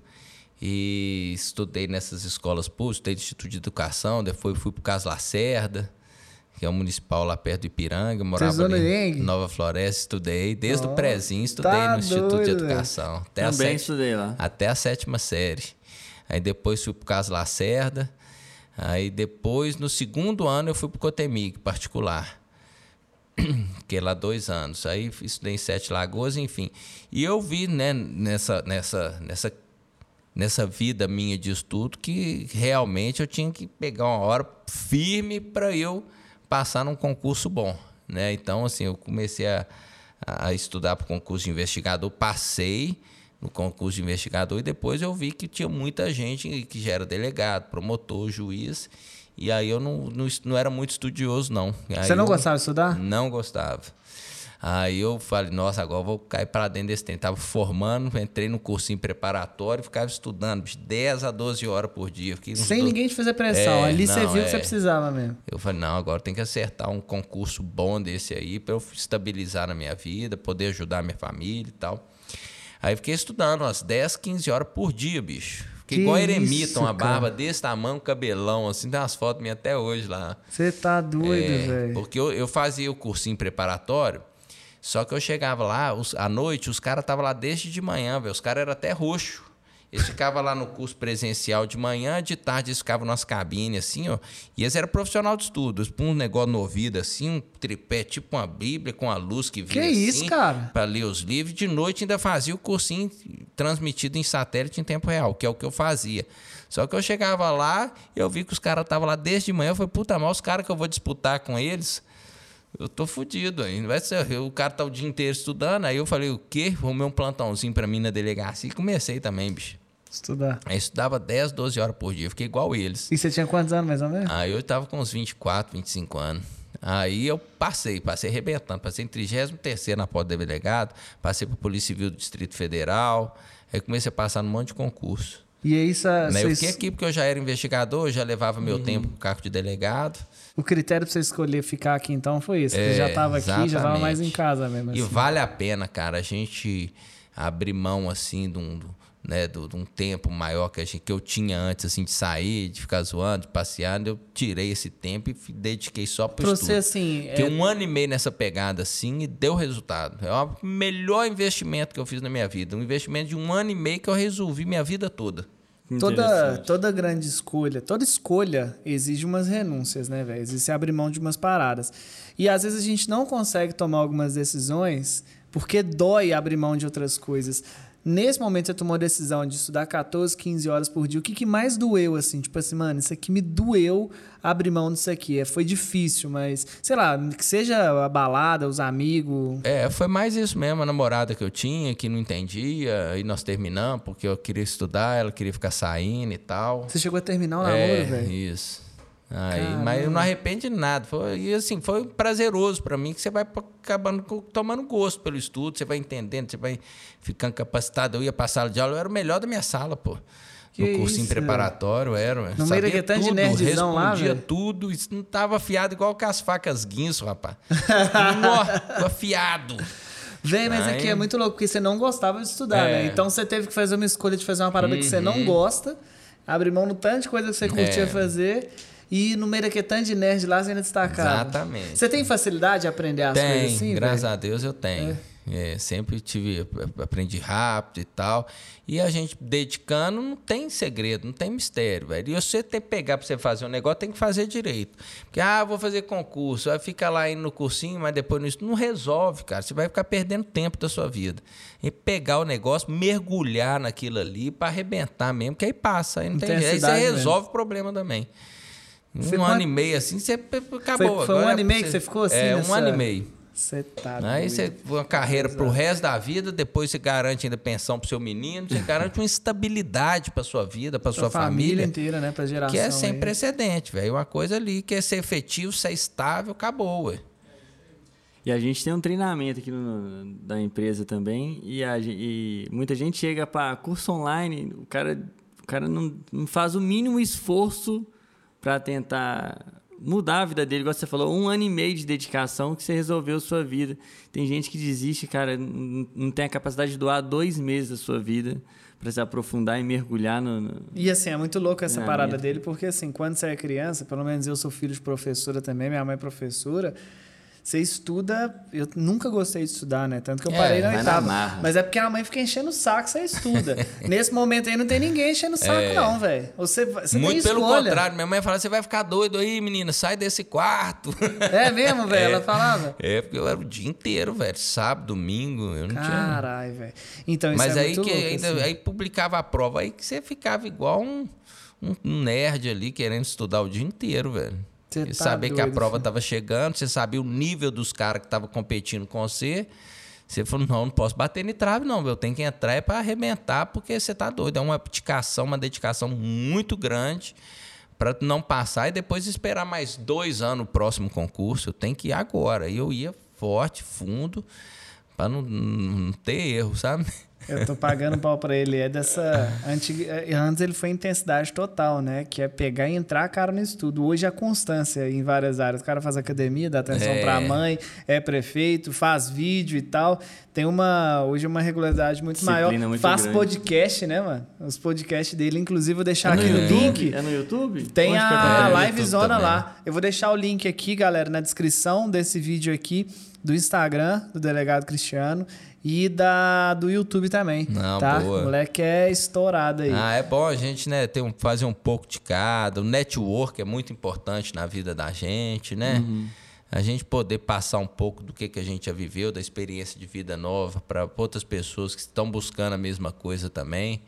E estudei nessas escolas públicas, estudei no Instituto de Educação, depois fui para o Caso Lacerda, que é o municipal lá perto do Ipiranga. Morava ali IENG? em Nova Floresta, estudei. Desde Ó, o prézinho, estudei tá no Instituto de doido, Educação. Até a Também sete- estudei lá. até a sétima série. Aí depois fui pro Caso Lacerda. Aí depois, no segundo ano, eu fui pro Cotemig, particular. Fiquei lá dois anos. Aí estudei em Sete Lagoas, enfim. E eu vi, né, nessa, nessa, nessa, nessa vida minha de estudo que realmente eu tinha que pegar uma hora firme para eu passar num concurso bom. Né? Então, assim, eu comecei a, a estudar para o concurso de investigador, passei no concurso de investigador e depois eu vi que tinha muita gente que já era delegado, promotor, juiz. E aí eu não, não, não era muito estudioso, não. Aí Você não eu- gostava de estudar? não gostava. Aí eu falei, nossa, agora eu vou cair para dentro desse tempo. Tava formando, entrei no cursinho preparatório, ficava estudando bicho, 10 a 12 horas por dia. Sem do- ninguém te fazer pressão. É, Ali você não, viu que é. você precisava mesmo. Eu falei, não, agora tem que acertar um concurso bom desse aí para eu estabilizar na minha vida, poder ajudar a minha família e tal. Aí fiquei estudando umas 10, 15 horas por dia, bicho. Fiquei Que igual a eremita, uma cara. barba desse tamanho, um cabelão, assim, tem umas fotos minhas até hoje lá. Você tá doido, É, velho. Porque eu, eu fazia o cursinho preparatório, só que eu chegava lá, os- à noite, os caras estavam lá desde de manhã, velho. Os caras eram até roxo. Eles ficavam lá no curso presencial de manhã, de tarde eles ficavam nas cabines, assim, ó. E eles eram profissional de estudo. Eles um negócio no ouvido, assim, um tripé, tipo uma bíblia, com a luz que vinha Que isso, assim, cara? Pra ler os livros. De noite ainda fazia o cursinho transmitido em satélite em tempo real, que é o que eu fazia. Só que eu chegava lá, eu vi que os caras estavam lá desde de manhã. Eu falei, puta mal, os caras que eu vou disputar com eles, eu tô fudido ainda. Vai ser, o cara tá o dia inteiro estudando. Aí eu falei, o quê? Arrumei um plantãozinho pra mim na delegacia e comecei também, bicho. Estudar. Aí estudava 10, 12 horas por dia. Eu fiquei igual eles. E você tinha quantos anos, mais ou menos? Aí eu tava com uns 24, 25 anos. Aí eu passei, passei arrebentando. Passei em 33 na porta do delegado, passei para Polícia Civil do Distrito Federal. Aí comecei a passar num monte de concurso. E aí, essa, Né? Eu fiquei aqui porque eu já era investigador, eu já levava Uhum. meu tempo com o cargo de delegado. O critério pra você escolher ficar aqui, então, foi isso. Você É, já tava aqui, já tava exatamente. mais em casa mesmo. E assim. vale a pena, cara, a gente abrir mão assim de um, né, de um tempo maior que, a gente, que eu tinha antes, assim, de sair, de ficar zoando, de passear, eu tirei esse tempo e dediquei só para estudo. Você, assim, Fiquei é... um ano e meio nessa pegada, assim, e deu resultado. É o melhor investimento que eu fiz na minha vida. Um investimento de um ano e meio que eu resolvi minha vida toda. Toda, toda grande escolha, toda escolha exige umas renúncias, né, velho? Exige abrir mão de umas paradas. E às vezes a gente não consegue tomar algumas decisões porque dói abrir mão de outras coisas. Nesse momento você tomou a decisão de estudar 14, 15 horas por dia. O que, que mais doeu, assim? Tipo assim, mano, isso aqui me doeu abrir mão disso aqui. É, foi difícil, mas, sei lá, que seja a balada, os amigos. É, foi mais isso mesmo, a namorada que eu tinha, que não entendia, e nós terminamos, porque eu queria estudar, ela queria ficar saindo e tal. Você chegou a terminar o namoro, é, velho? Isso. Aí, mas eu não arrependo de nada. Foi, e assim, foi prazeroso para mim que você vai acabando tomando gosto pelo estudo, você vai entendendo, você vai ficando capacitado. Eu ia para a sala de aula, eu era o melhor da minha sala, pô. Que no cursinho isso, preparatório, era. No meio daquele tanto de nerdzão lá, Respondia tudo. Isso não tava afiado igual com as facas guinso, rapaz. Nó, afiado. Vem, mas aqui é muito louco, porque você não gostava de estudar, né? é. né? Então você teve que fazer uma escolha de fazer uma parada uhum. que você não uhum. gosta, abrir mão no tanto de coisa que você curtia é. fazer e no tanto de nerd lá, você ainda destacava. Exatamente. Você tem facilidade de aprender as tem, coisas assim? graças véio? a Deus eu tenho. É. É, sempre tive, aprendi rápido e tal. E a gente dedicando, não tem segredo, não tem mistério, velho. E você tem que pegar para você fazer um negócio, tem que fazer direito. Porque, ah, vou fazer concurso, aí fica lá indo no cursinho, mas depois isso não resolve, cara. Você vai ficar perdendo tempo da sua vida. E pegar o negócio, mergulhar naquilo ali para arrebentar mesmo, que aí passa, aí não, tem, jeito. Aí você resolve o problema também. Um ano quanto... e meio assim, você acabou. Foi, foi um ano e meio que você ficou assim? É, nessa... um ano e meio. Você tá Aí você uma carreira para o resto da vida, depois você garante ainda pensão para seu menino, você garante uma estabilidade para sua vida, para sua família, família inteira, né, para geração. Que é sem aí. precedente, velho. Uma coisa ali que é ser efetivo, ser estável, acabou, ué. E a gente tem um treinamento aqui no, da empresa também e, a, e muita gente chega para curso online, o cara, o cara não, não faz o mínimo esforço para tentar mudar a vida dele, igual você falou, um ano e meio de dedicação que você resolveu a sua vida. Tem gente que desiste, cara, não tem a capacidade de doar dois meses da sua vida para se aprofundar e mergulhar no, no, E assim, é muito louco essa parada dele, porque assim, quando você é criança, pelo menos eu sou filho de professora também, minha mãe é professora, você estuda. Eu nunca gostei de estudar, né? Tanto que eu é, parei na oitava. Mas é porque a mãe fica enchendo o saco, você estuda. Nesse momento aí não tem ninguém enchendo o saco, é. não, velho. Você, você Muito pelo contrário. Minha mãe fala: você vai ficar doido aí, menina, sai desse quarto. É mesmo, velho? É. Ela falava? É, porque eu era o dia inteiro, velho. Sábado, domingo, eu não Carai, tinha. Caralho, velho. Então, isso Mas é aí muito que louco, ainda, assim. aí publicava a prova, aí que você ficava igual um, um nerd ali querendo estudar o dia inteiro, velho. Você e tá saber doido, que a prova estava chegando, você sabia o nível dos caras que estavam competindo com você. Você falou, não, não posso bater em trave, não. Eu tenho que entrar é para arrebentar, porque você tá doido. É uma abdicação, uma dedicação muito grande para não passar e depois esperar mais dois anos o próximo concurso. Eu tenho que ir agora. E eu ia forte, fundo, para não, não ter erro, sabe? Eu tô pagando pau pra ele. É dessa. Antiga... Antes ele foi intensidade total, né? Que é pegar e entrar cara no estudo. Hoje a constância em várias áreas. O cara faz academia, dá atenção é. pra mãe, é prefeito, faz vídeo e tal. Tem uma. Hoje uma regularidade muito Disciplina maior. Muito faz grande. podcast, né, mano? Os podcasts dele, inclusive, vou deixar é aqui no link. É no YouTube? Tem Onde a é, live zona lá. Eu vou deixar o link aqui, galera, na descrição desse vídeo aqui do Instagram do delegado Cristiano e da do YouTube também. Não, tá? Boa. O moleque é estourado aí. Ah, é bom a gente, né, ter um, fazer um pouco de cada. O network é muito importante na vida da gente, né? Uhum. A gente poder passar um pouco do que, que a gente já viveu, da experiência de vida nova, para outras pessoas que estão buscando a mesma coisa também.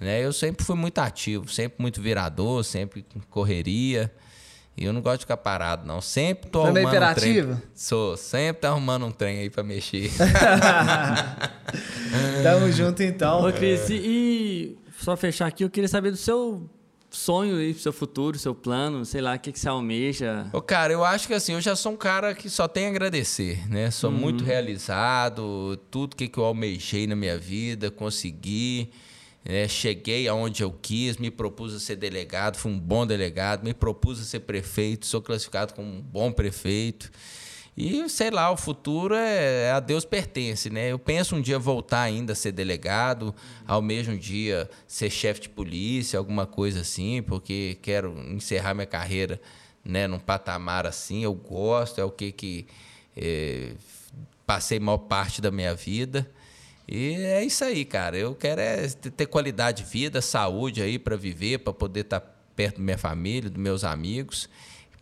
Né? Eu sempre fui muito ativo, sempre muito virador, sempre correria. E eu não gosto de ficar parado, não. Sempre tô Também arrumando imperativo? um trem. Sou, sempre tô arrumando um trem aí pra mexer. Tamo junto então. Ô, Cris, e, e só fechar aqui, eu queria saber do seu sonho aí pro seu futuro, seu plano, sei lá, o que, que você almeja? Ô, cara, eu acho que assim, eu já sou um cara que só tem a agradecer, né? Sou uhum. muito realizado, tudo que, que eu almejei na minha vida, consegui. É, cheguei aonde eu quis, me propus a ser delegado, fui um bom delegado, me propus a ser prefeito, sou classificado como um bom prefeito. E sei lá, o futuro é, é a Deus pertence, né? Eu penso um dia voltar ainda a ser delegado, ao mesmo dia ser chefe de polícia, alguma coisa assim, porque quero encerrar minha carreira, né, num patamar assim. Eu gosto, é o que que é, passei maior parte da minha vida. E é isso aí, cara. Eu quero é ter qualidade de vida, saúde aí para viver, para poder estar tá perto da minha família, dos meus amigos.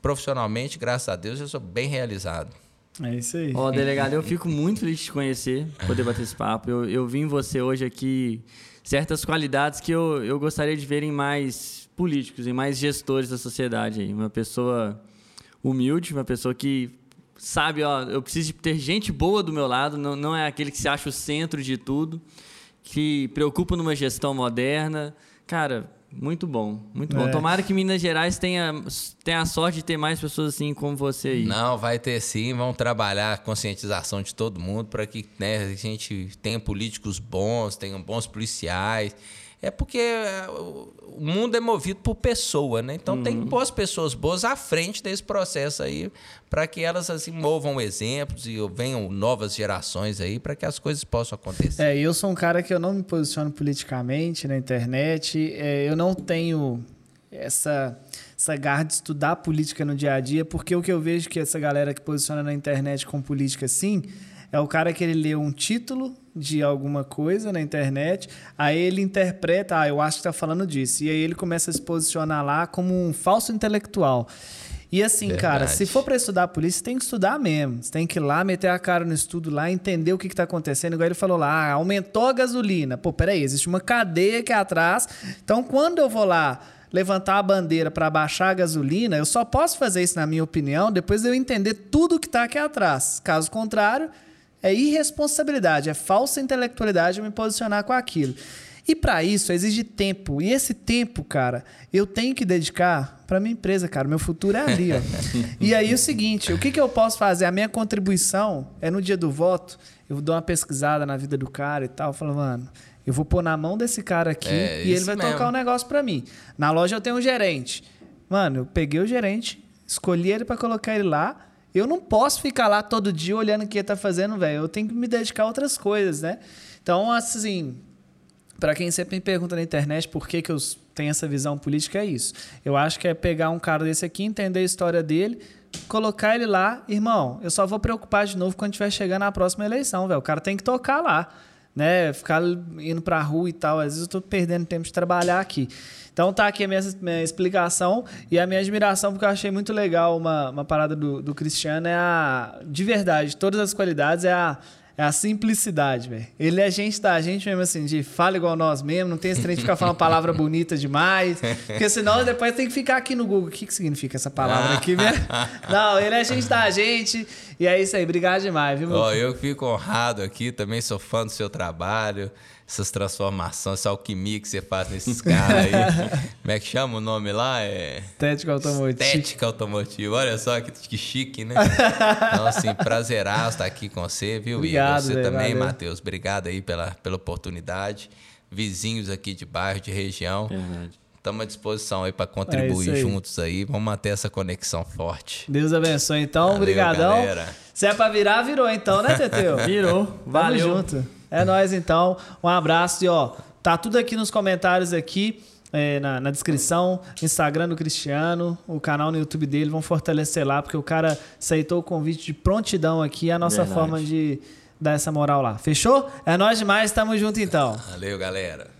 Profissionalmente, graças a Deus, eu sou bem realizado. É isso aí. Ó, delegado, eu fico muito feliz de te conhecer, poder bater esse papo. Eu, eu vi em você hoje aqui certas qualidades que eu, eu gostaria de ver em mais políticos, em mais gestores da sociedade. Aí. Uma pessoa humilde, uma pessoa que sabe, ó, eu preciso ter gente boa do meu lado, não, não é aquele que se acha o centro de tudo, que preocupa numa gestão moderna. Cara, muito bom, muito bom. É. Tomara que Minas Gerais tenha, tenha a sorte de ter mais pessoas assim como você aí. Não, vai ter sim. Vamos trabalhar a conscientização de todo mundo para que né, a gente tenha políticos bons, tenha bons policiais é porque é, o mundo é movido por pessoa, né? Então uhum. tem que pôr as pessoas boas à frente desse processo aí, para que elas assim movam exemplos e venham novas gerações aí para que as coisas possam acontecer. É, eu sou um cara que eu não me posiciono politicamente na internet, é, eu não tenho essa essa garra de estudar política no dia a dia, porque o que eu vejo que essa galera que posiciona na internet com política assim, é o cara que ele lê um título de alguma coisa na internet, aí ele interpreta, ah, eu acho que está falando disso. E aí ele começa a se posicionar lá como um falso intelectual. E assim, Verdade. cara, se for para estudar a polícia, você tem que estudar mesmo. Você tem que ir lá, meter a cara no estudo lá, entender o que, está acontecendo. Igual ele falou lá, ah, aumentou a gasolina. Pô, peraí, existe uma cadeia aqui atrás. Então, quando eu vou lá levantar a bandeira para baixar a gasolina, eu só posso fazer isso, na minha opinião, depois de eu entender tudo que está aqui atrás. Caso contrário, é irresponsabilidade, é falsa intelectualidade me posicionar com aquilo. E para isso exige tempo. E esse tempo, cara, eu tenho que dedicar para minha empresa, cara. Meu futuro é ali, ó. e aí o seguinte, o que, que eu posso fazer? A minha contribuição é no dia do voto, eu dou uma pesquisada na vida do cara e tal, falo, mano, eu vou pôr na mão desse cara aqui é, e ele vai mesmo. tocar um negócio para mim. Na loja eu tenho um gerente. Mano, eu peguei o gerente, escolhi ele para colocar ele lá eu não posso ficar lá todo dia olhando o que ele tá fazendo, velho. Eu tenho que me dedicar a outras coisas, né? Então, assim, para quem sempre me pergunta na internet por que, que eu tenho essa visão política, é isso. Eu acho que é pegar um cara desse aqui, entender a história dele, colocar ele lá, irmão, eu só vou preocupar de novo quando tiver chegando na próxima eleição, velho. O cara tem que tocar lá, né? Ficar indo pra rua e tal. Às vezes eu tô perdendo tempo de trabalhar aqui. Então tá aqui a minha, minha, explicação e a minha admiração, porque eu achei muito legal uma, uma parada do, do Cristiano, é a. De verdade, todas as qualidades é a é a simplicidade, velho. Ele é gente da gente mesmo, assim, de fala igual nós mesmo, não tem esse trem de ficar falando palavra bonita demais, porque senão depois tem que ficar aqui no Google. O que, que significa essa palavra aqui mesmo? Não, ele é gente da gente, e é isso aí. Obrigado demais, viu, meu? Oh, eu fico honrado aqui, também sou fã do seu trabalho essas transformações, essa alquimia que você faz nesses caras aí. Como é que chama o nome lá? É... Estética Automotiva. Estética Automotiva. Olha só que, que chique, né? então, assim, prazeraço estar aqui com você, viu? Obrigado, e você também, Matheus. Obrigado aí pela, pela oportunidade. Vizinhos aqui de bairro, de região. Verdade. Estamos à disposição aí para contribuir é aí. juntos aí. Vamos manter essa conexão forte. Deus abençoe, então. Obrigadão. Se é para virar, virou então, né, Teteu? Virou. Valeu. Tamo junto. É nóis, então. Um abraço e, ó, tá tudo aqui nos comentários aqui. É, na, na, descrição, Instagram do Cristiano, o canal no YouTube dele, vão fortalecer lá, porque o cara aceitou o convite de prontidão aqui, a nossa Verdade. forma de dar essa moral lá. Fechou? É nóis demais, tamo junto então. Valeu, galera.